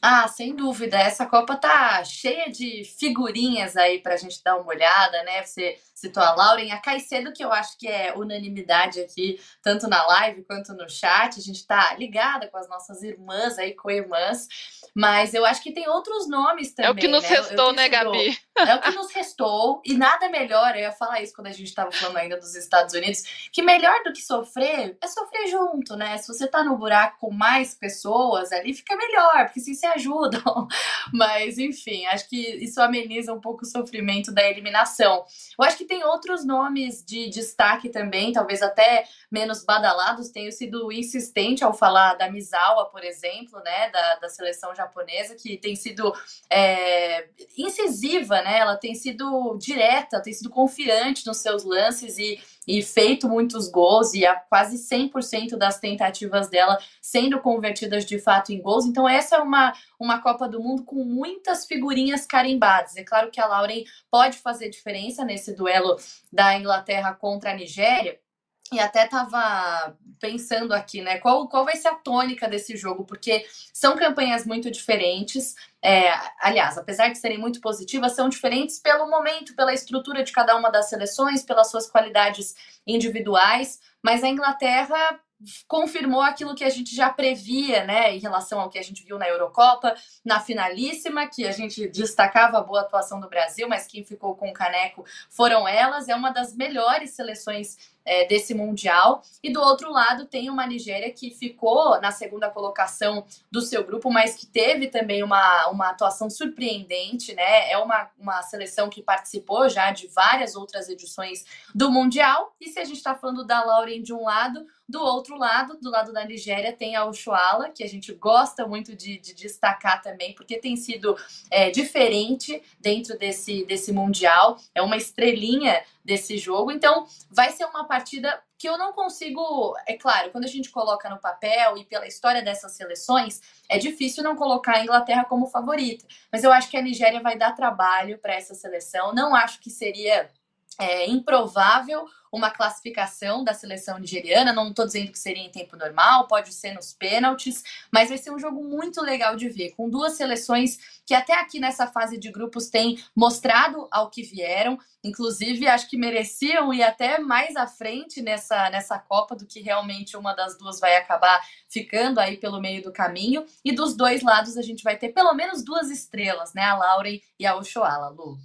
D: Ah, sem dúvida. Essa Copa tá cheia de figurinhas aí pra gente dar uma olhada, né? Você citou a Lauren, a Caicedo, que eu acho que é unanimidade aqui, tanto na live quanto no chat. A gente tá ligada com as nossas irmãs aí, co-irmãs. Mas eu acho que tem outros nomes também.
B: É o que nos
D: né?
B: restou, né, Gabi?
D: É o que nos restou. E nada melhor, eu ia falar isso quando a gente tava falando ainda dos Estados Unidos, que melhor do que sofrer é sofrer junto, né? Se você tá no buraco com mais pessoas ali, fica melhor. Porque se se ajudam. [LAUGHS] Mas, enfim, acho que isso ameniza um pouco o sofrimento da eliminação. Eu acho que tem outros nomes de destaque também, talvez até menos badalados. Tenho sido insistente ao falar da Misawa, por exemplo, né, da, da seleção japonesa, que tem sido é, incisiva, né? Ela tem sido direta, tem sido confiante nos seus lances e e feito muitos gols e a quase 100% das tentativas dela sendo convertidas de fato em gols. Então essa é uma, uma Copa do Mundo com muitas figurinhas carimbadas. É claro que a Lauren pode fazer diferença nesse duelo da Inglaterra contra a Nigéria, e até estava pensando aqui, né? Qual, qual vai ser a tônica desse jogo? Porque são campanhas muito diferentes. É, aliás, apesar de serem muito positivas, são diferentes pelo momento, pela estrutura de cada uma das seleções, pelas suas qualidades individuais. Mas a Inglaterra confirmou aquilo que a gente já previa, né, em relação ao que a gente viu na Eurocopa, na finalíssima, que a gente destacava a boa atuação do Brasil, mas quem ficou com o caneco foram elas. É uma das melhores seleções é, desse Mundial. E do outro lado tem uma Nigéria que ficou na segunda colocação do seu grupo, mas que teve também uma, uma atuação surpreendente, né? É uma, uma seleção que participou já de várias outras edições do Mundial. E se a gente está falando da Lauren de um lado, do outro lado, do lado da Nigéria, tem a Oshuala, que a gente gosta muito de, de destacar também, porque tem sido é, diferente dentro desse, desse Mundial. É uma estrelinha desse jogo. Então, vai ser uma partida que eu não consigo. É claro, quando a gente coloca no papel e pela história dessas seleções, é difícil não colocar a Inglaterra como favorita. Mas eu acho que a Nigéria vai dar trabalho para essa seleção. Não acho que seria é improvável uma classificação da seleção nigeriana. Não estou dizendo que seria em tempo normal, pode ser nos pênaltis, mas vai ser um jogo muito legal de ver, com duas seleções que até aqui nessa fase de grupos têm mostrado ao que vieram. Inclusive, acho que mereciam ir até mais à frente nessa, nessa Copa do que realmente uma das duas vai acabar ficando aí pelo meio do caminho. E dos dois lados a gente vai ter pelo menos duas estrelas, né? A Lauren e a Oshoala, Lu.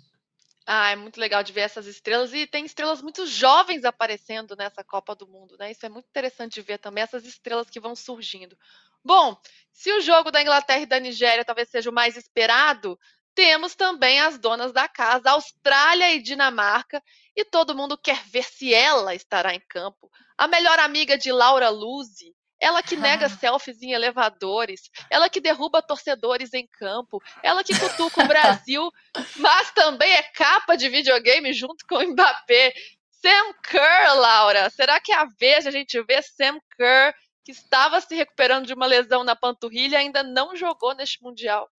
B: Ah, é muito legal de ver essas estrelas e tem estrelas muito jovens aparecendo nessa Copa do Mundo, né? Isso é muito interessante de ver também essas estrelas que vão surgindo. Bom, se o jogo da Inglaterra e da Nigéria talvez seja o mais esperado, temos também as donas da casa, Austrália e Dinamarca, e todo mundo quer ver se ela estará em campo. A melhor amiga de Laura Luzi, ela que nega selfies em elevadores, ela que derruba torcedores em campo, ela que cutuca o Brasil, [LAUGHS] mas também é capa de videogame junto com o Mbappé. Sam Kerr, Laura, será que é a vez de a gente ver Sam Kerr, que estava se recuperando de uma lesão na panturrilha, ainda não jogou neste Mundial?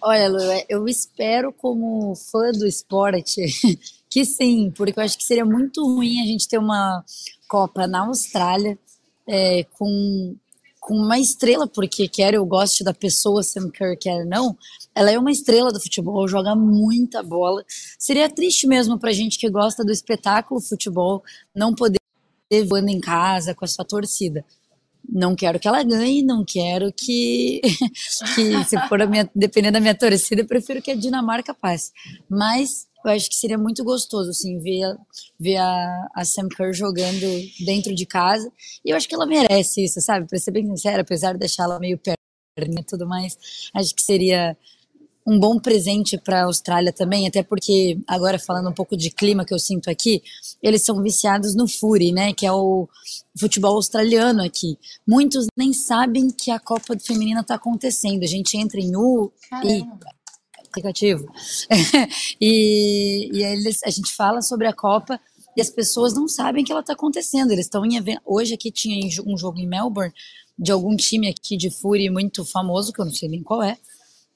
C: Olha, Lu, eu espero, como fã do esporte, [LAUGHS] que sim, porque eu acho que seria muito ruim a gente ter uma Copa na Austrália é, com, com uma estrela, porque quer eu goste da pessoa, Sam Kerr, quer não, ela é uma estrela do futebol, joga muita bola. Seria triste mesmo pra gente que gosta do espetáculo futebol não poder voando em casa com a sua torcida. Não quero que ela ganhe, não quero que, [LAUGHS] que se for a minha, dependendo da minha torcida, eu prefiro que a Dinamarca passe. Mas eu acho que seria muito gostoso, assim, ver, ver a, a Sam Kerr jogando dentro de casa. E eu acho que ela merece isso, sabe? Pra ser bem sincera, apesar de deixar ela meio perna e tudo mais, acho que seria um bom presente para a Austrália também, até porque, agora falando um pouco de clima que eu sinto aqui, eles são viciados no Fury, né, que é o futebol australiano aqui. Muitos nem sabem que a Copa Feminina está acontecendo. A gente entra em U Caramba. e aplicativo. [LAUGHS] e, e eles, a gente fala sobre a Copa e as pessoas não sabem que ela está acontecendo. Eles estão em evento. Hoje aqui tinha um jogo em Melbourne de algum time aqui de Fury muito famoso, que eu não sei nem qual é.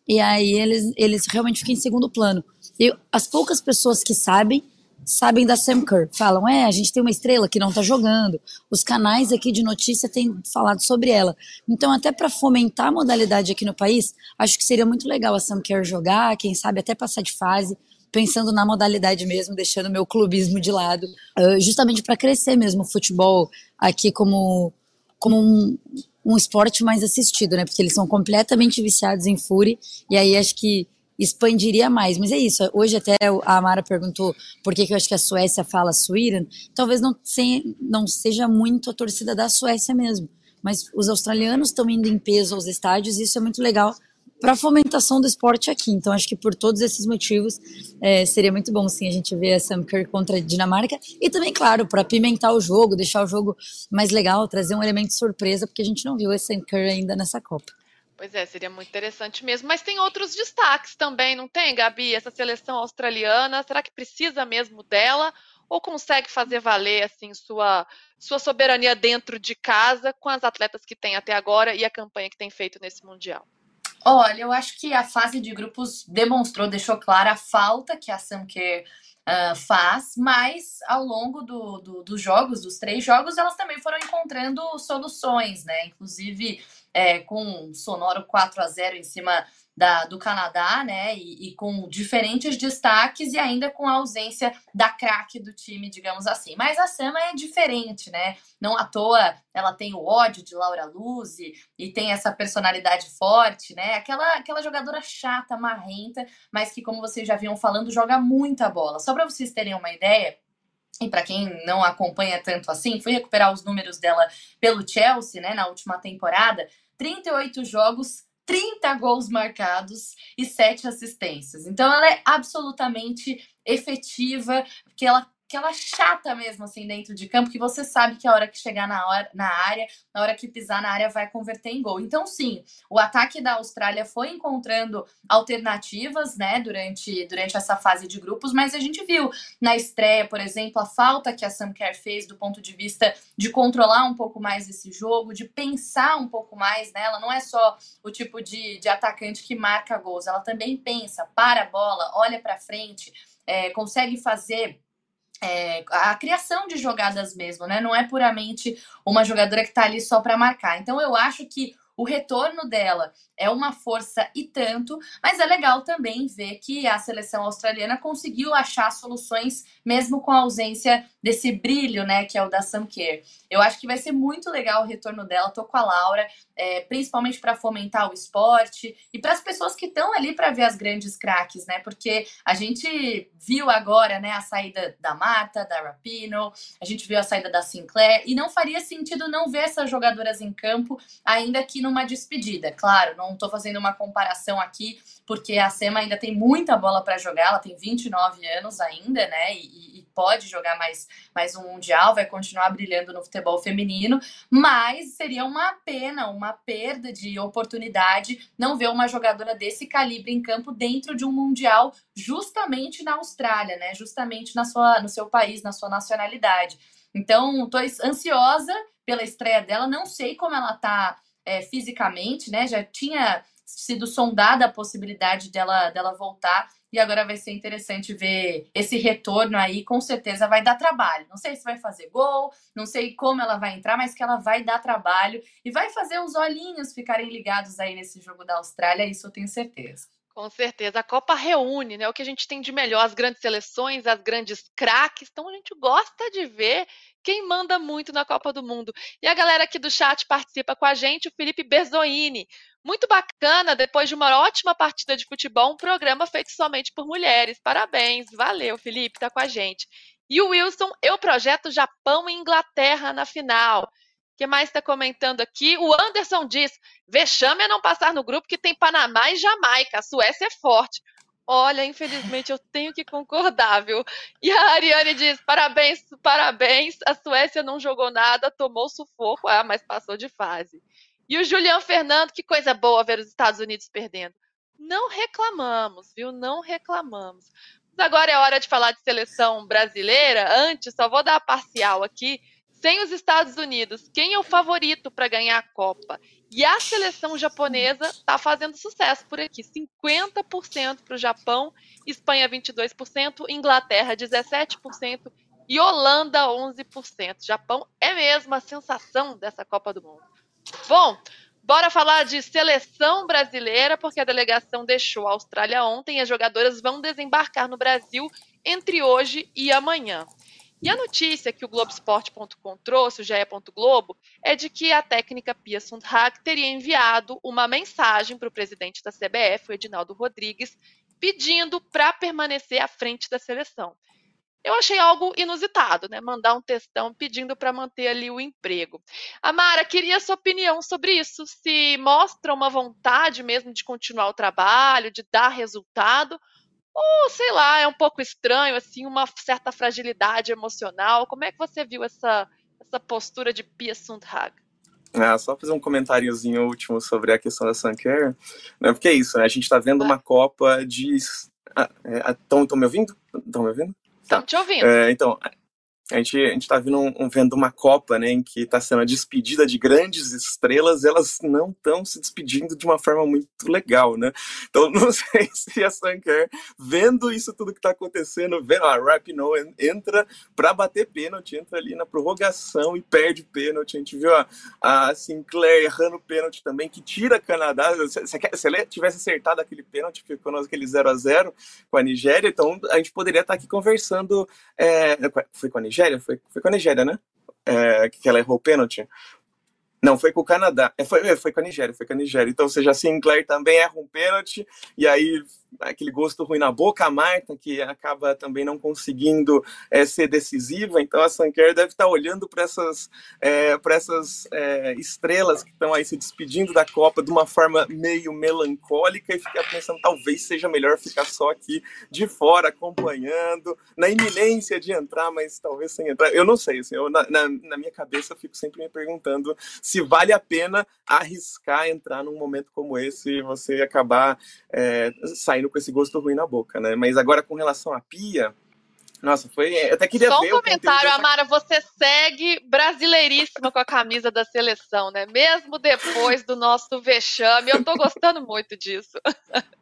C: E aí eles, eles realmente ficam em segundo plano. E as poucas pessoas que sabem sabem da Sam Kerr. Falam, é, a gente tem uma estrela que não tá jogando. Os canais aqui de notícia têm falado sobre ela. Então, até para fomentar a modalidade aqui no país, acho que seria muito legal a Sam Kerr jogar, quem sabe até passar de fase, pensando na modalidade mesmo, deixando meu clubismo de lado, uh, justamente para crescer mesmo o futebol aqui como, como um, um esporte mais assistido, né? Porque eles são completamente viciados em Fury, e aí acho que expandiria mais. Mas é isso. Hoje até a Amara perguntou por que, que eu acho que a Suécia fala Sweden. Talvez não, sem, não seja muito a torcida da Suécia mesmo. mas os australianos estão indo em peso aos estádios e isso é muito legal para a fomentação do esporte aqui. Então, acho que por todos esses motivos é, seria muito bom sim a gente ver a Sam Kerr contra a Dinamarca e também, claro, para pimentar o jogo, deixar o jogo mais legal, trazer um elemento surpresa, porque a gente não viu a Sam Kerr ainda nessa Copa.
B: Pois é, seria muito interessante mesmo. Mas tem outros destaques também, não tem, Gabi? Essa seleção australiana, será que precisa mesmo dela? Ou consegue fazer valer assim sua, sua soberania dentro de casa com as atletas que tem até agora e a campanha que tem feito nesse Mundial?
D: Olha, eu acho que a fase de grupos demonstrou, deixou clara a falta que a Sam Kerr uh, faz, mas ao longo do, do, dos jogos, dos três jogos, elas também foram encontrando soluções, né? Inclusive é, com um sonoro 4 a 0 em cima da, do Canadá, né? E, e, com diferentes destaques e ainda com a ausência da craque do time, digamos assim. Mas a Sama é diferente, né? Não à toa ela tem o ódio de Laura Luz e, e tem essa personalidade forte, né? Aquela, aquela jogadora chata, marrenta, mas que, como vocês já vinham falando, joga muita bola. Só para vocês terem uma ideia, e para quem não acompanha tanto assim, fui recuperar os números dela pelo Chelsea, né, na última temporada. 38 jogos, 30 gols marcados e 7 assistências. Então ela é absolutamente efetiva, porque ela aquela chata mesmo, assim, dentro de campo, que você sabe que a hora que chegar na, hora, na área, na hora que pisar na área, vai converter em gol. Então, sim, o ataque da Austrália foi encontrando alternativas, né, durante, durante essa fase de grupos, mas a gente viu na estreia, por exemplo, a falta que a Sam Kerr fez do ponto de vista de controlar um pouco mais esse jogo, de pensar um pouco mais nela. Não é só o tipo de, de atacante que marca gols, ela também pensa, para a bola, olha para frente, é, consegue fazer é, a criação de jogadas mesmo, né? Não é puramente uma jogadora que tá ali só para marcar. Então eu acho que o retorno dela é uma força e tanto, mas é legal também ver que a seleção australiana conseguiu achar soluções mesmo com a ausência desse brilho, né, que é o da Sam Kerr. Eu acho que vai ser muito legal o retorno dela. Tô com a Laura, é, principalmente para fomentar o esporte e para as pessoas que estão ali para ver as grandes craques, né? Porque a gente viu agora, né, a saída da Marta, da Rapino, a gente viu a saída da Sinclair e não faria sentido não ver essas jogadoras em campo, ainda que numa despedida. Claro, não estou fazendo uma comparação aqui, porque a Sema ainda tem muita bola para jogar, ela tem 29 anos ainda, né? E, e, pode jogar mais, mais um Mundial, vai continuar brilhando no futebol feminino, mas seria uma pena, uma perda de oportunidade não ver uma jogadora desse calibre em campo dentro de um Mundial, justamente na Austrália, né? Justamente na sua, no seu país, na sua nacionalidade. Então, estou ansiosa pela estreia dela, não sei como ela está é, fisicamente, né? Já tinha sido sondada a possibilidade dela, dela voltar. E agora vai ser interessante ver esse retorno aí. Com certeza vai dar trabalho. Não sei se vai fazer gol, não sei como ela vai entrar, mas que ela vai dar trabalho e vai fazer os olhinhos ficarem ligados aí nesse jogo da Austrália. Isso eu tenho certeza.
B: Com certeza. A Copa reúne né, o que a gente tem de melhor, as grandes seleções, as grandes craques. Então a gente gosta de ver quem manda muito na Copa do Mundo. E a galera aqui do chat participa com a gente, o Felipe Berzoini. Muito bacana, depois de uma ótima partida de futebol, um programa feito somente por mulheres. Parabéns, valeu, Felipe, tá com a gente. E o Wilson, eu projeto Japão e Inglaterra na final. Que mais está comentando aqui? O Anderson diz: vexame é não passar no grupo que tem Panamá e Jamaica. A Suécia é forte. Olha, infelizmente eu tenho que concordar, viu? E a Ariane diz: parabéns, parabéns. A Suécia não jogou nada, tomou sufoco, ah, mas passou de fase. E o Julian Fernando, que coisa boa ver os Estados Unidos perdendo. Não reclamamos, viu? Não reclamamos. Mas agora é hora de falar de seleção brasileira. Antes, só vou dar a parcial aqui. Sem os Estados Unidos, quem é o favorito para ganhar a Copa? E a seleção japonesa está fazendo sucesso por aqui. 50% para o Japão, Espanha 22%, Inglaterra 17% e Holanda 11%. Japão é mesmo a sensação dessa Copa do Mundo. Bom, bora falar de seleção brasileira, porque a delegação deixou a Austrália ontem e as jogadoras vão desembarcar no Brasil entre hoje e amanhã. E a notícia que o Globoesporte.com trouxe, o GE. Globo, é de que a técnica Pia Sundhag teria enviado uma mensagem para o presidente da CBF, o Edinaldo Rodrigues, pedindo para permanecer à frente da seleção. eu achei algo inusitado, né? Mandar um textão pedindo para manter ali o emprego. Amara, queria sua opinião sobre isso. Se mostra uma vontade mesmo de continuar o trabalho, de dar resultado, ou sei lá, é um pouco estranho, assim, uma certa fragilidade emocional. Como é que você viu essa, essa postura de Pia Sundhag?
E: Ah, só fazer um comentáriozinho último sobre a questão da Sunker, né? Porque é isso, né? A gente está vendo uma Copa de. Estão ah, é, me ouvindo? Estão me ouvindo?
B: Tá. te ouvindo.
E: É, então, a gente, a gente tá vendo, um, vendo uma Copa, né, em que está sendo a despedida de grandes estrelas, elas não estão se despedindo de uma forma muito legal, né? Então, [LAUGHS] não sei se a Sanker, vendo isso tudo que está acontecendo, vendo a Rapinoe entra para bater pênalti, entra ali na prorrogação e perde pênalti. A gente viu a, a Sinclair errando pênalti também, que tira Canadá. Se, se, se ela tivesse acertado aquele pênalti, ficou aquele 0 a 0 com a Nigéria, então a gente poderia estar tá aqui conversando. É, foi com a Nigéria? Nigéria? Foi, foi com a Nigéria, né? É, que ela errou o pênalti. Não, foi com o Canadá. É, foi, é, foi com a Nigéria, foi com a Nigéria. Então, ou seja, a Sinclair também erra um pênalti, e aí aquele gosto ruim na boca, a Marta, que acaba também não conseguindo é, ser decisiva, então a Sanker deve estar olhando para essas, é, para essas é, estrelas que estão aí se despedindo da Copa de uma forma meio melancólica e ficar pensando, talvez seja melhor ficar só aqui de fora, acompanhando, na iminência de entrar, mas talvez sem entrar. Eu não sei, assim, eu, na, na, na minha cabeça eu fico sempre me perguntando se vale a pena arriscar entrar num momento como esse e você acabar é, saindo saindo com esse gosto ruim na boca, né? Mas agora com relação à pia, nossa, foi. Eu até queria
B: Só
E: ver.
B: um comentário, Amara, você segue brasileiríssima com a camisa da seleção, né? Mesmo depois do nosso vexame. Eu tô gostando muito disso. [LAUGHS]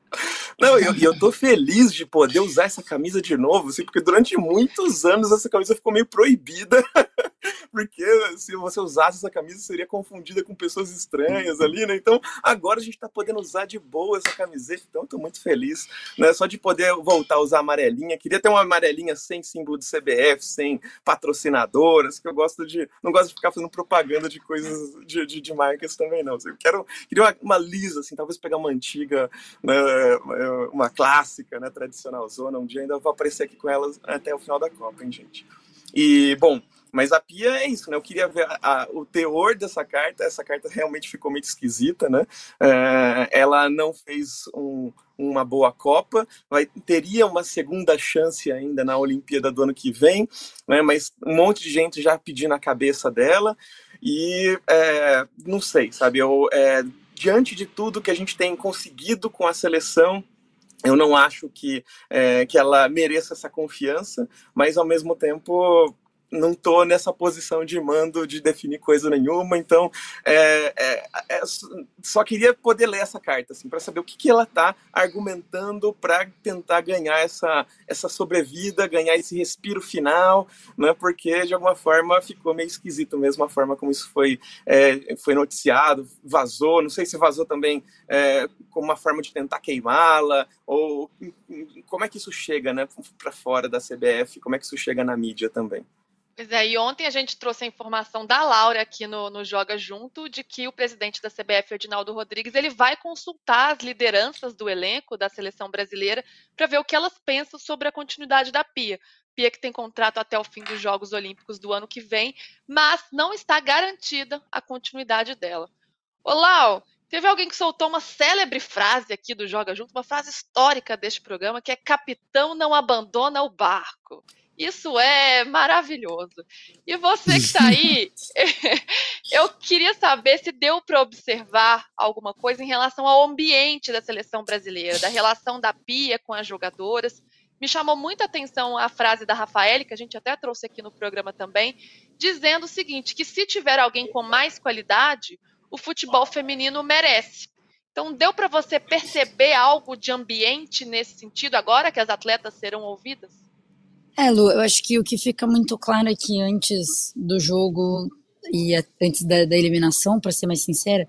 E: Não, eu, eu tô feliz de poder usar essa camisa de novo, assim, porque durante muitos anos essa camisa ficou meio proibida, [LAUGHS] porque se você usasse essa camisa seria confundida com pessoas estranhas ali, né? Então agora a gente tá podendo usar de boa essa camiseta, então eu tô muito feliz, né? Só de poder voltar a usar a amarelinha. Queria ter uma amarelinha sem símbolo de CBF, sem patrocinadoras, que eu gosto de. Não gosto de ficar fazendo propaganda de coisas de, de, de marcas também, não. Eu quero. Queria uma, uma lisa, assim, talvez pegar uma antiga, né? Uma clássica, né, tradicional zona. Um dia ainda vou aparecer aqui com elas até o final da Copa, hein, gente. E, bom, mas a Pia é isso, né? Eu queria ver a, a, o teor dessa carta. Essa carta realmente ficou muito esquisita, né? É, ela não fez um, uma boa Copa, vai, teria uma segunda chance ainda na Olimpíada do ano que vem, né? Mas um monte de gente já pedindo a cabeça dela. E é, não sei, sabe? Eu, é, diante de tudo que a gente tem conseguido com a seleção, eu não acho que, é, que ela mereça essa confiança, mas ao mesmo tempo não estou nessa posição de mando de definir coisa nenhuma, então é, é, é, só queria poder ler essa carta, assim, para saber o que, que ela está argumentando para tentar ganhar essa, essa sobrevida, ganhar esse respiro final, né, porque de alguma forma ficou meio esquisito mesmo a forma como isso foi, é, foi noticiado, vazou, não sei se vazou também é, como uma forma de tentar queimá-la, ou como é que isso chega né, para fora da CBF, como é que isso chega na mídia também.
B: Pois é, e ontem a gente trouxe a informação da Laura aqui no, no, Joga Junto de que o presidente da CBF, Edinaldo Rodrigues, ele vai consultar as lideranças do elenco da seleção brasileira para ver o que elas pensam sobre a continuidade da Pia. Pia que tem contrato até o fim dos Jogos Olímpicos do ano que vem, mas não está garantida a continuidade dela. Ô Lau, teve alguém que soltou uma célebre frase aqui do Joga Junto, uma frase histórica deste programa, que é capitão não abandona o barco. Isso é maravilhoso. E você que está aí, [LAUGHS] eu queria saber se deu para observar alguma coisa em relação ao ambiente da seleção brasileira, da relação da Pia com as jogadoras. Me chamou muita atenção a frase da Rafael, que a gente até trouxe aqui no programa também, dizendo o seguinte: que se tiver alguém com mais qualidade, o futebol feminino merece. Então, deu para você perceber algo de ambiente nesse sentido agora que as atletas serão ouvidas?
C: É, Lu, eu acho que o que fica muito claro é que antes do jogo e antes da, da eliminação, para ser mais sincera,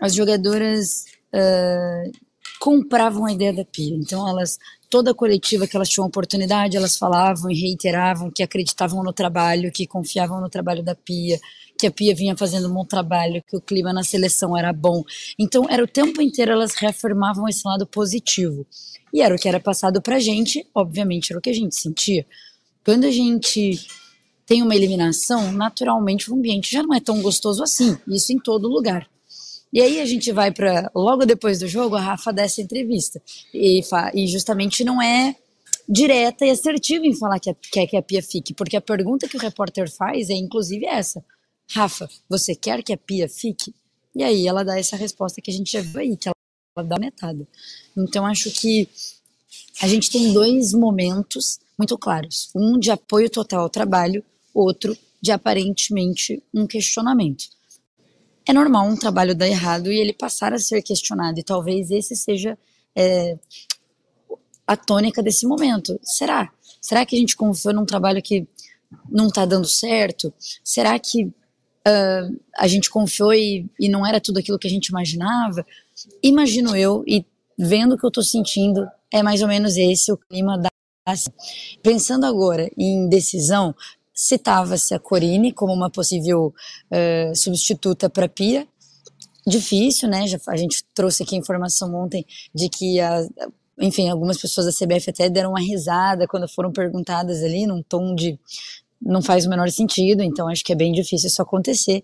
C: as jogadoras uh, compravam a ideia da Pia. Então, elas, toda coletiva que elas tinham oportunidade, elas falavam e reiteravam que acreditavam no trabalho, que confiavam no trabalho da Pia, que a Pia vinha fazendo um bom trabalho, que o clima na seleção era bom. Então, era o tempo inteiro elas reafirmavam esse lado positivo. E era o que era passado pra gente, obviamente era o que a gente sentia. Quando a gente tem uma eliminação, naturalmente o ambiente já não é tão gostoso assim. Isso em todo lugar. E aí a gente vai para logo depois do jogo, a Rafa dessa entrevista e, e justamente não é direta e assertiva em falar que quer que a Pia fique, porque a pergunta que o repórter faz é inclusive essa: Rafa, você quer que a Pia fique? E aí ela dá essa resposta que a gente já viu aí, que dá metade. Então acho que a gente tem dois momentos muito claros: um de apoio total ao trabalho, outro de aparentemente um questionamento é normal um trabalho dar errado e ele passar a ser questionado. E talvez esse seja é, a tônica desse momento. Será? Será que a gente confiou num trabalho que não está dando certo? Será que uh, a gente confiou e, e não era tudo aquilo que a gente imaginava? Imagino eu, e vendo o que eu estou sentindo, é mais ou menos esse o clima da. Pensando agora em decisão, citava-se a Corine como uma possível uh, substituta para Pia. Difícil, né? Já, a gente trouxe aqui a informação ontem de que a, enfim, algumas pessoas da CBF até deram uma risada quando foram perguntadas ali, num tom de não faz o menor sentido, então acho que é bem difícil isso acontecer.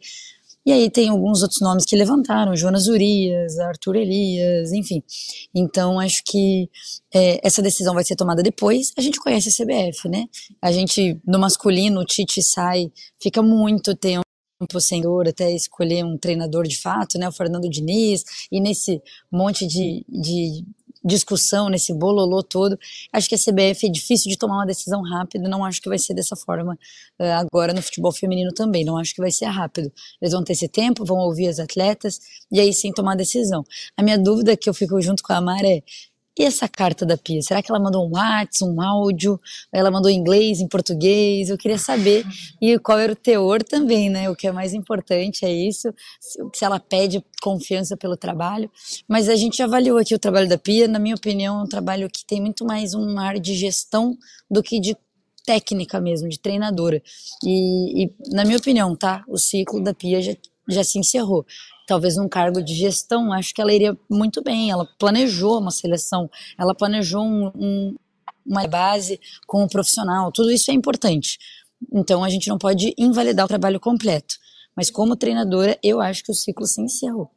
C: E aí tem alguns outros nomes que levantaram, Jonas Urias, Arthur Elias, enfim. Então acho que é, essa decisão vai ser tomada depois. A gente conhece a CBF, né? A gente, no masculino, o Tite sai, fica muito tempo sem dor até escolher um treinador de fato, né, o Fernando Diniz, e nesse monte de, de discussão, nesse bololô todo. Acho que a CBF é difícil de tomar uma decisão rápida, não acho que vai ser dessa forma uh, agora no futebol feminino também, não acho que vai ser rápido. Eles vão ter esse tempo, vão ouvir as atletas e aí sim tomar a decisão. A minha dúvida que eu fico junto com a Mara é e essa carta da Pia? Será que ela mandou um WhatsApp, um áudio? Ela mandou em inglês, em português? Eu queria saber. E qual era o teor também, né? O que é mais importante é isso. Se ela pede confiança pelo trabalho. Mas a gente avaliou aqui o trabalho da Pia. Na minha opinião, é um trabalho que tem muito mais um ar de gestão do que de técnica mesmo, de treinadora. E, e na minha opinião, tá? O ciclo da Pia já, já se encerrou talvez num cargo de gestão, acho que ela iria muito bem. Ela planejou uma seleção, ela planejou um, um, uma base com um profissional, tudo isso é importante. Então a gente não pode invalidar o trabalho completo. Mas como treinadora, eu acho que o ciclo se encerrou.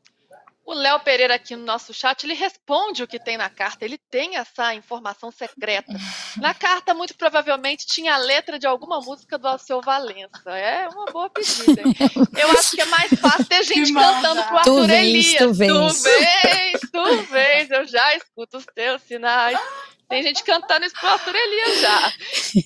B: O Léo Pereira aqui no nosso chat, ele responde o que tem na carta, ele tem essa informação secreta. Na carta, muito provavelmente, tinha a letra de alguma música do Alceu Valença. É uma boa pedida. Hein? Eu acho que é mais fácil ter [LAUGHS] gente cantando pro Arthur
C: tu
B: Elias.
C: Tu vens,
B: tu vens, tu vens, eu já escuto os teus sinais. Tem gente cantando isso pro Arthur Elias já.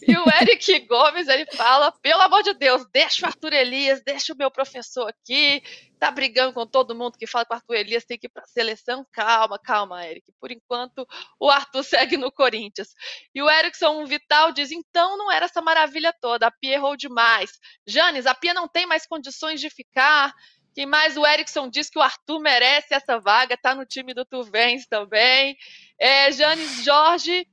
B: E o Eric Gomes, ele fala, pelo amor de Deus, deixa o Arthur Elias, deixa o meu professor aqui, tá brigando com todo mundo que fala que o Arthur Elias tem que ir pra seleção. Calma, calma, Eric. Por enquanto, o Arthur [LAUGHS] segue no Corinthians. E o Erickson Vital diz, então não era essa maravilha toda, a Pia errou demais. Janes, a Pia não tem mais condições de ficar, quem mais? O Erickson diz que o Arthur merece essa vaga, tá no time do Tuvens também. É, Janes Jorge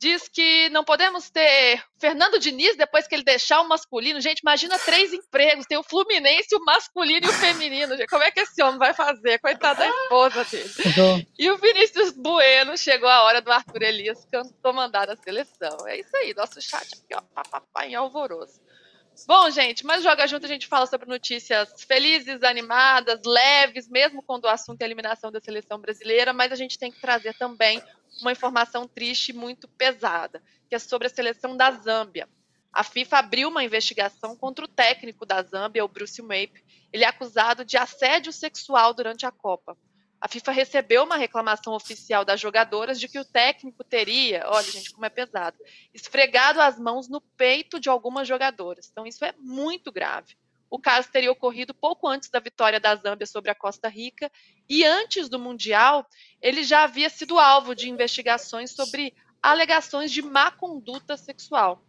B: diz que não podemos ter Fernando Diniz depois que ele deixar o masculino. Gente, imagina três empregos: tem o Fluminense, o masculino e o feminino. Como é que esse homem vai fazer? Coitado da esposa dele. E o Vinícius Bueno chegou a hora do Arthur Elias comandar a seleção. É isso aí, nosso chat aqui, ó, papapá em alvoroço. Bom, gente, mas Joga Junto a gente fala sobre notícias felizes, animadas, leves, mesmo quando o assunto é a eliminação da seleção brasileira, mas a gente tem que trazer também uma informação triste e muito pesada, que é sobre a seleção da Zâmbia. A FIFA abriu uma investigação contra o técnico da Zâmbia, o Bruce Mape. Ele é acusado de assédio sexual durante a Copa. A FIFA recebeu uma reclamação oficial das jogadoras de que o técnico teria, olha, gente, como é pesado, esfregado as mãos no peito de algumas jogadoras. Então, isso é muito grave. O caso teria ocorrido pouco antes da vitória da Zâmbia sobre a Costa Rica e antes do Mundial, ele já havia sido alvo de investigações sobre alegações de má conduta sexual.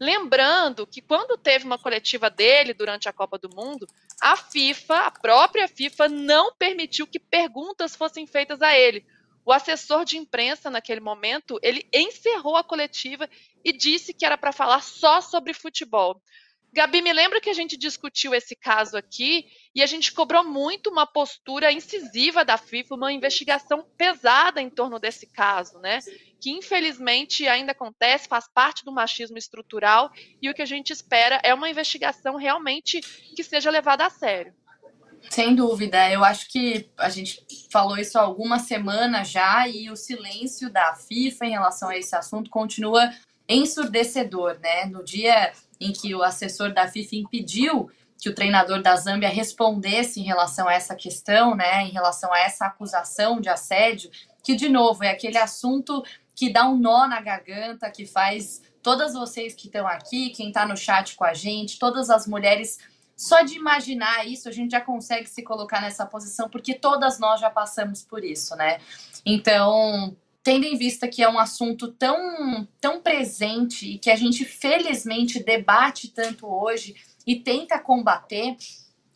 B: Lembrando que quando teve uma coletiva dele durante a Copa do Mundo, a FIFA, a própria FIFA, não permitiu que perguntas fossem feitas a ele. O assessor de imprensa, naquele momento, ele encerrou a coletiva e disse que era para falar só sobre futebol. Gabi, me lembra que a gente discutiu esse caso aqui e a gente cobrou muito uma postura incisiva da FIFA, uma investigação pesada em torno desse caso, né? Que infelizmente ainda acontece, faz parte do machismo estrutural e o que a gente espera é uma investigação realmente que seja levada a sério.
D: Sem dúvida, eu acho que a gente falou isso há algumas semanas já e o silêncio da FIFA em relação a esse assunto continua ensurdecedor, né? No dia em que o assessor da FIFA impediu que o treinador da Zâmbia respondesse em relação a essa questão, né, em relação a essa acusação de assédio, que de novo é aquele assunto que dá um nó na garganta, que faz todas vocês que estão aqui, quem está no chat com a gente, todas as mulheres, só de imaginar isso, a gente já consegue se colocar nessa posição, porque todas nós já passamos por isso, né? Então, tendo em vista que é um assunto tão, tão presente e que a gente felizmente debate tanto hoje e tenta combater,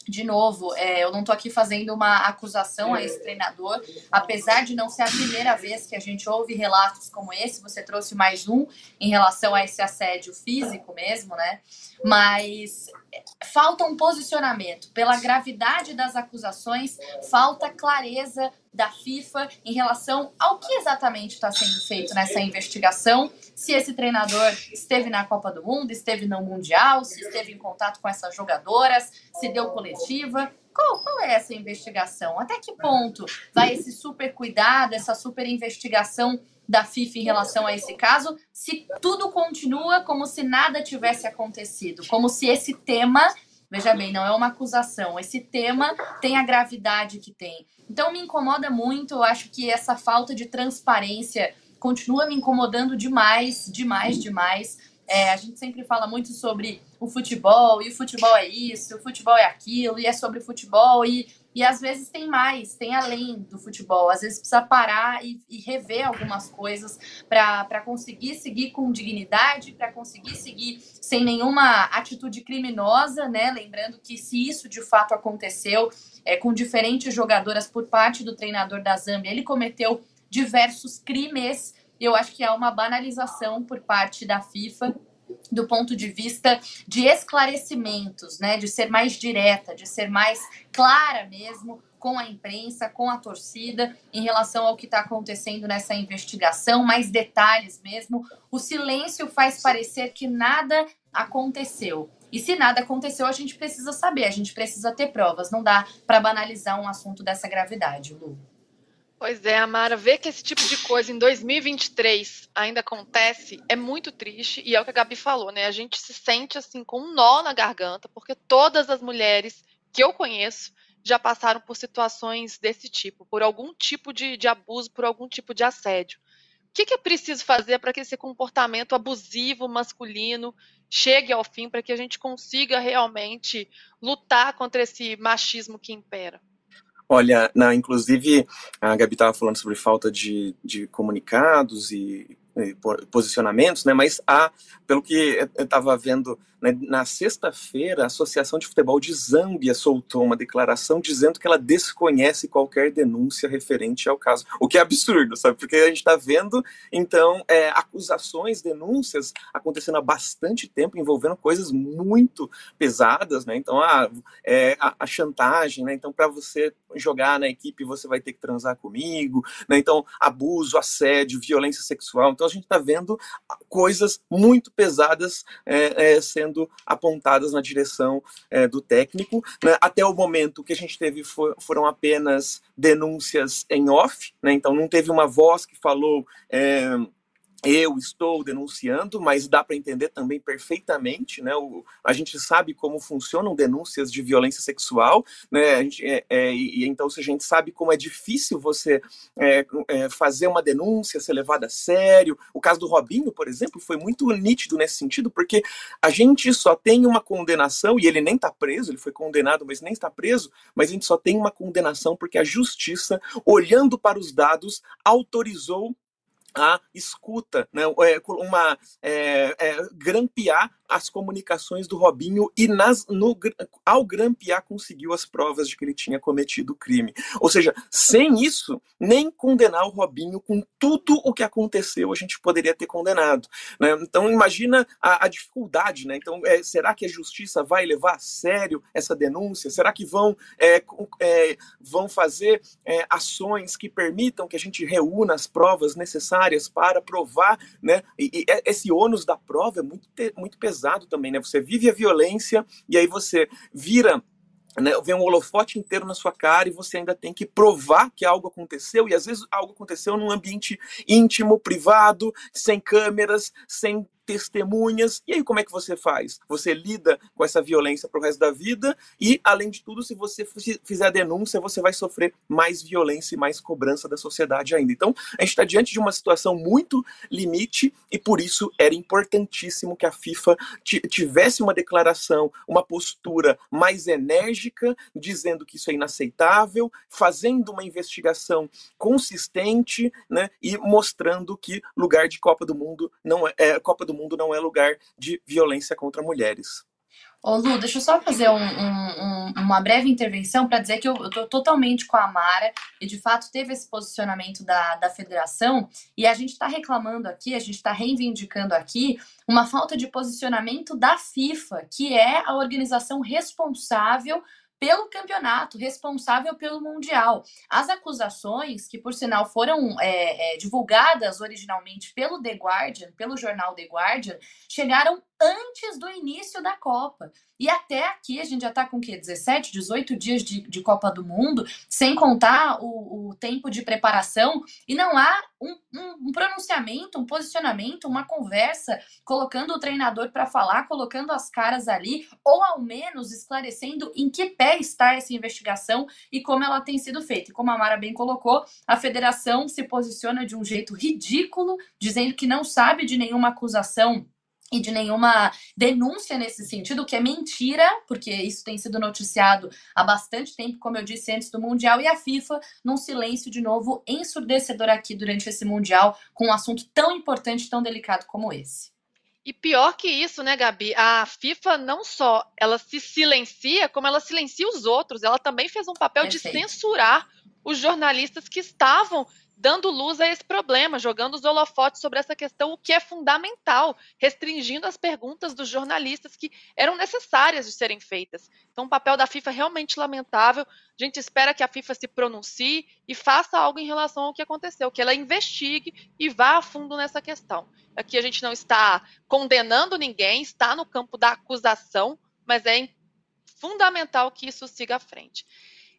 D: de novo, é, eu não estou aqui fazendo uma acusação a esse treinador, apesar de não ser a primeira vez que a gente ouve relatos como esse, você trouxe mais um em relação a esse assédio físico mesmo, né? Mas falta um posicionamento. Pela gravidade das acusações, falta clareza da FIFA em relação ao que exatamente está sendo feito nessa investigação. Se esse treinador esteve na Copa do Mundo, esteve no Mundial, se esteve em contato com essas jogadoras, se deu coletiva. Qual, qual é essa investigação? Até que ponto vai esse super cuidado, essa super investigação da FIFA em relação a esse caso, se tudo continua como se nada tivesse acontecido, como se esse tema, veja bem, não é uma acusação, esse tema tem a gravidade que tem. Então me incomoda muito, eu acho que essa falta de transparência continua me incomodando demais, demais, demais. É, a gente sempre fala muito sobre o futebol, e o futebol é isso, o futebol é aquilo, e é sobre futebol, e e às vezes tem mais, tem além do futebol. Às vezes precisa parar e, e rever algumas coisas para conseguir seguir com dignidade, para conseguir seguir sem nenhuma atitude criminosa, né? Lembrando que se isso de fato aconteceu é, com diferentes jogadoras por parte do treinador da Zâmbia, ele cometeu diversos crimes. Eu acho que há uma banalização por parte da FIFA do ponto de vista de esclarecimentos, né, de ser mais direta, de ser mais clara mesmo com a imprensa, com a torcida, em relação ao que está acontecendo nessa investigação, mais detalhes mesmo. O silêncio faz parecer que nada aconteceu. E se nada aconteceu, a gente precisa saber, a gente precisa ter provas. Não dá para banalizar um assunto dessa gravidade, Lu.
B: Pois é, Amara, ver que esse tipo de coisa em 2023 ainda acontece é muito triste e é o que a Gabi falou, né? A gente se sente assim com um nó na garganta, porque todas as mulheres que eu conheço já passaram por situações desse tipo, por algum tipo de, de abuso, por algum tipo de assédio. O que, que é preciso fazer para que esse comportamento abusivo masculino chegue ao fim, para que a gente consiga realmente lutar contra esse machismo que impera?
E: Olha, na, inclusive a Gabi estava falando sobre falta de, de comunicados e posicionamentos, né? Mas há, pelo que eu estava vendo né, na sexta-feira, a Associação de Futebol de Zâmbia soltou uma declaração dizendo que ela desconhece qualquer denúncia referente ao caso, o que é absurdo, sabe? Porque a gente está vendo então é, acusações, denúncias acontecendo há bastante tempo envolvendo coisas muito pesadas, né? Então a, é, a, a chantagem, né? Então para você jogar na equipe você vai ter que transar comigo, né? Então abuso, assédio, violência sexual. Então, então a gente está vendo coisas muito pesadas é, é, sendo apontadas na direção é, do técnico. Né? Até o momento que a gente teve for, foram apenas denúncias em off, né? então não teve uma voz que falou é, eu estou denunciando, mas dá para entender também perfeitamente, né? O, a gente sabe como funcionam denúncias de violência sexual, né? A gente, é, é, e então se a gente sabe como é difícil você é, é, fazer uma denúncia, ser levada a sério. O caso do Robinho, por exemplo, foi muito nítido nesse sentido, porque a gente só tem uma condenação e ele nem está preso, ele foi condenado, mas nem está preso. Mas a gente só tem uma condenação porque a justiça, olhando para os dados, autorizou a escuta, né, é, uma é, é, grampear as comunicações do Robinho e nas, no, ao grampear conseguiu as provas de que ele tinha cometido o crime. Ou seja, sem isso, nem condenar o Robinho com tudo o que aconteceu a gente poderia ter condenado. Né? Então imagina a, a dificuldade, né? Então é, será que a justiça vai levar a sério essa denúncia? Será que vão é, é, vão fazer é, ações que permitam que a gente reúna as provas necessárias para provar, né? E, e é, esse ônus da prova é muito, muito pesado também, né? Você vive a violência e aí você vira né, vem um holofote inteiro na sua cara e você ainda tem que provar que algo aconteceu, e às vezes algo aconteceu num ambiente íntimo, privado, sem câmeras, sem testemunhas. E aí, como é que você faz? Você lida com essa violência pro resto da vida e, além de tudo, se você fizer a denúncia, você vai sofrer mais violência e mais cobrança da sociedade ainda. Então, a gente está diante de uma situação muito limite e, por isso, era importantíssimo que a FIFA tivesse uma declaração, uma postura mais enérgica, dizendo que isso é inaceitável, fazendo uma investigação consistente né, e mostrando que lugar de Copa do Mundo não é, é Copa do do mundo não é lugar de violência contra mulheres.
D: Ô Lu, deixa eu só fazer um, um, uma breve intervenção para dizer que eu, estou totalmente com a Mara e de fato teve esse posicionamento da, da federação e a gente está reclamando aqui, a gente está reivindicando aqui uma falta de posicionamento da FIFA, que é a organização responsável pelo campeonato, responsável pelo Mundial. As acusações, que por sinal foram é, é, divulgadas originalmente pelo The Guardian, pelo jornal The Guardian, chegaram antes do início da Copa. E até aqui a gente já está com o quê? 17, 18 dias de, de Copa do Mundo, sem contar o, o tempo de preparação, e não há um, um, um pronunciamento, um posicionamento, uma conversa, colocando o treinador para falar, colocando as caras ali, ou ao menos esclarecendo em que pé está essa investigação e como ela tem sido feita. E como a Mara bem colocou, a federação se posiciona de um jeito ridículo, dizendo que não sabe de nenhuma acusação e de nenhuma denúncia nesse sentido, que é mentira, porque isso tem sido noticiado há bastante tempo, como eu disse antes do Mundial, e a FIFA num silêncio de novo ensurdecedor aqui durante esse Mundial, com um assunto tão importante, tão delicado como esse.
B: E pior que isso, né, Gabi? A FIFA não só ela se silencia, como ela silencia os outros. Ela também fez um papel Perfeito. de censurar os jornalistas que estavam dando luz a esse problema, jogando os holofotes sobre essa questão, o que é fundamental, restringindo as perguntas dos jornalistas que eram necessárias de serem feitas. Então, o papel da FIFA é realmente lamentável. A gente espera que a FIFA se pronuncie e faça algo em relação ao que aconteceu, que ela investigue e vá a fundo nessa questão. Aqui a gente não está condenando ninguém, está no campo da acusação, mas é fundamental que isso siga à frente.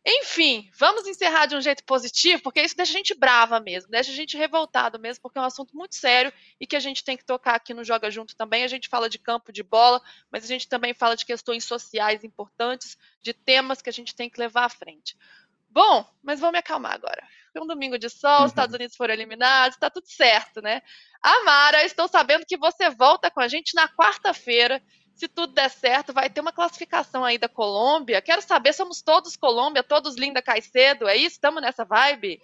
B: Enfim, vamos encerrar de um jeito positivo, porque isso deixa a gente brava mesmo, deixa a gente revoltado mesmo, porque é um assunto muito sério e que a gente tem que tocar aqui no Joga Junto também. A gente fala de campo de bola, mas a gente também fala de questões sociais importantes, de temas que a gente tem que levar à frente. Bom, mas vamos me acalmar agora. Foi um domingo de sol, os Estados uhum. Unidos foram eliminados, está tudo certo, né? Amara, estou sabendo que você volta com a gente na quarta-feira se tudo der certo, vai ter uma classificação aí da Colômbia. Quero saber, somos todos Colômbia, todos Linda Caicedo, é isso? Estamos nessa vibe?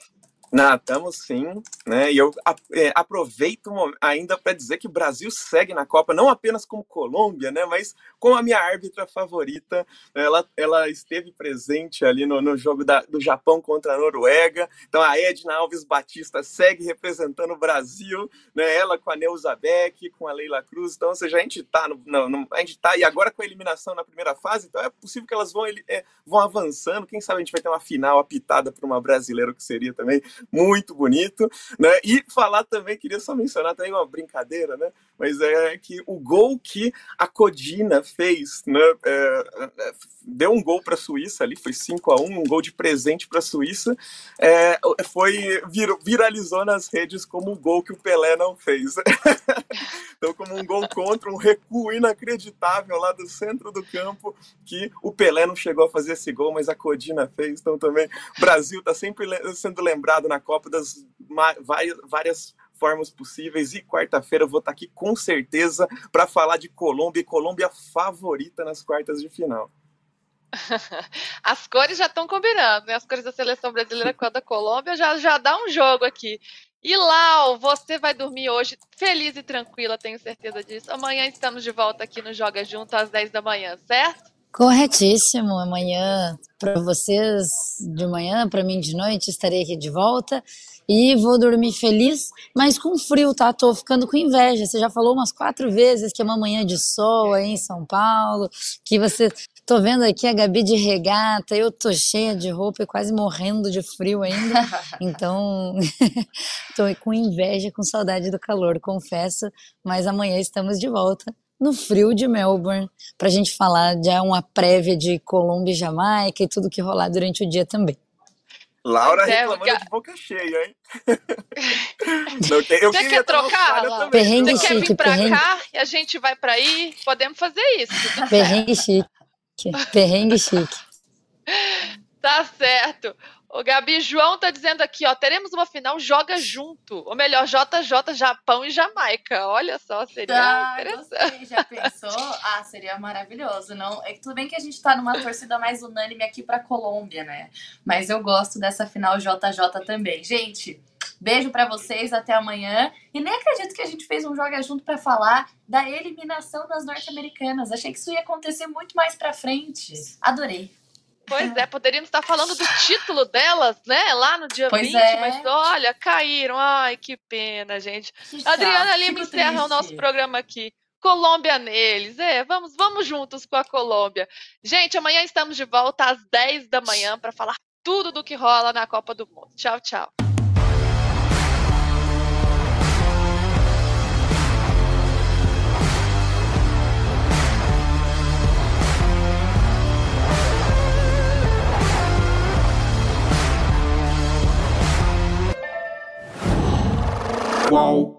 E: Não, estamos sim, né? E eu é, aproveito ainda para dizer que o Brasil segue na Copa, não apenas como Colômbia, né? Mas com a minha árbitra favorita. Ela, ela esteve presente ali no, no jogo da, do Japão contra a Noruega. Então a Edna Alves Batista segue representando o Brasil, né? Ela com a Neuza Beck, com a Leila Cruz. Então, ou seja, a gente está no, no, no, a gente tá e agora com a eliminação na primeira fase, então é possível que elas vão, é, vão avançando. Quem sabe a gente vai ter uma final apitada por uma brasileira, que seria também muito bonito, né? E falar também, queria só mencionar também uma brincadeira, né? Mas é que o gol que a Codina fez, né? É, é deu um gol para a Suíça ali, foi 5 a 1 um gol de presente para a Suíça, é, foi vir, viralizou nas redes como o gol que o Pelé não fez. [LAUGHS] então, como um gol contra, um recuo inacreditável lá do centro do campo, que o Pelé não chegou a fazer esse gol, mas a Codina fez. Então, também, o Brasil está sempre sendo lembrado na Copa das várias, várias formas possíveis. E quarta-feira eu vou estar aqui com certeza para falar de Colômbia, Colômbia favorita nas quartas de final. [LAUGHS]
B: As cores já estão combinando, né? As cores da seleção brasileira com a da Colômbia já, já dá um jogo aqui. E Lau, você vai dormir hoje feliz e tranquila, tenho certeza disso. Amanhã estamos de volta aqui no Joga Junto às 10 da manhã, certo?
C: Corretíssimo. Amanhã, para vocês de manhã, para mim de noite, estarei aqui de volta. E vou dormir feliz, mas com frio, tá? Tô ficando com inveja. Você já falou umas quatro vezes que é uma manhã de sol aí em São Paulo, que você. Tô vendo aqui a Gabi de regata, eu tô cheia de roupa e quase morrendo de frio ainda. [LAUGHS] Então, [LAUGHS] tô com inveja, com saudade do calor, confesso. Mas amanhã estamos de volta no frio de Melbourne, para a gente falar de uma prévia de Colômbia e Jamaica e tudo que rolar durante o dia também.
E: Laura é, reclamando porque... de boca cheia, hein? [LAUGHS] Não, eu
B: Você quer trocar? Também,
C: perrengue
B: Você
C: chique,
B: quer vir pra
C: perrengue...
B: cá e a gente vai pra aí? Podemos fazer isso.
C: Perrengue chique. Perrengue chique. [LAUGHS]
B: Tá certo. O Gabi João tá dizendo aqui, ó, teremos uma final joga junto, ou melhor, JJ Japão e Jamaica. Olha só, seria ah, interessante.
D: Gostei, já pensou? Ah, seria maravilhoso. Não, é tudo bem que a gente tá numa torcida mais unânime aqui para Colômbia, né? Mas eu gosto dessa final JJ também. Gente, beijo para vocês, até amanhã. E nem acredito que a gente fez um joga junto para falar da eliminação das norte-americanas. Achei que isso ia acontecer muito mais para frente. Adorei.
B: Pois é, poderíamos estar falando do título delas, né? Lá no dia
D: pois
B: 20,
D: é.
B: mas olha, caíram. Ai, que pena, gente. Que Adriana Lima encerra triste. o nosso programa aqui. Colômbia neles. É, vamos, vamos juntos com a Colômbia. Gente, amanhã estamos de volta às 10 da manhã para falar tudo do que rola na Copa do Mundo. Tchau, tchau.
A: Qual?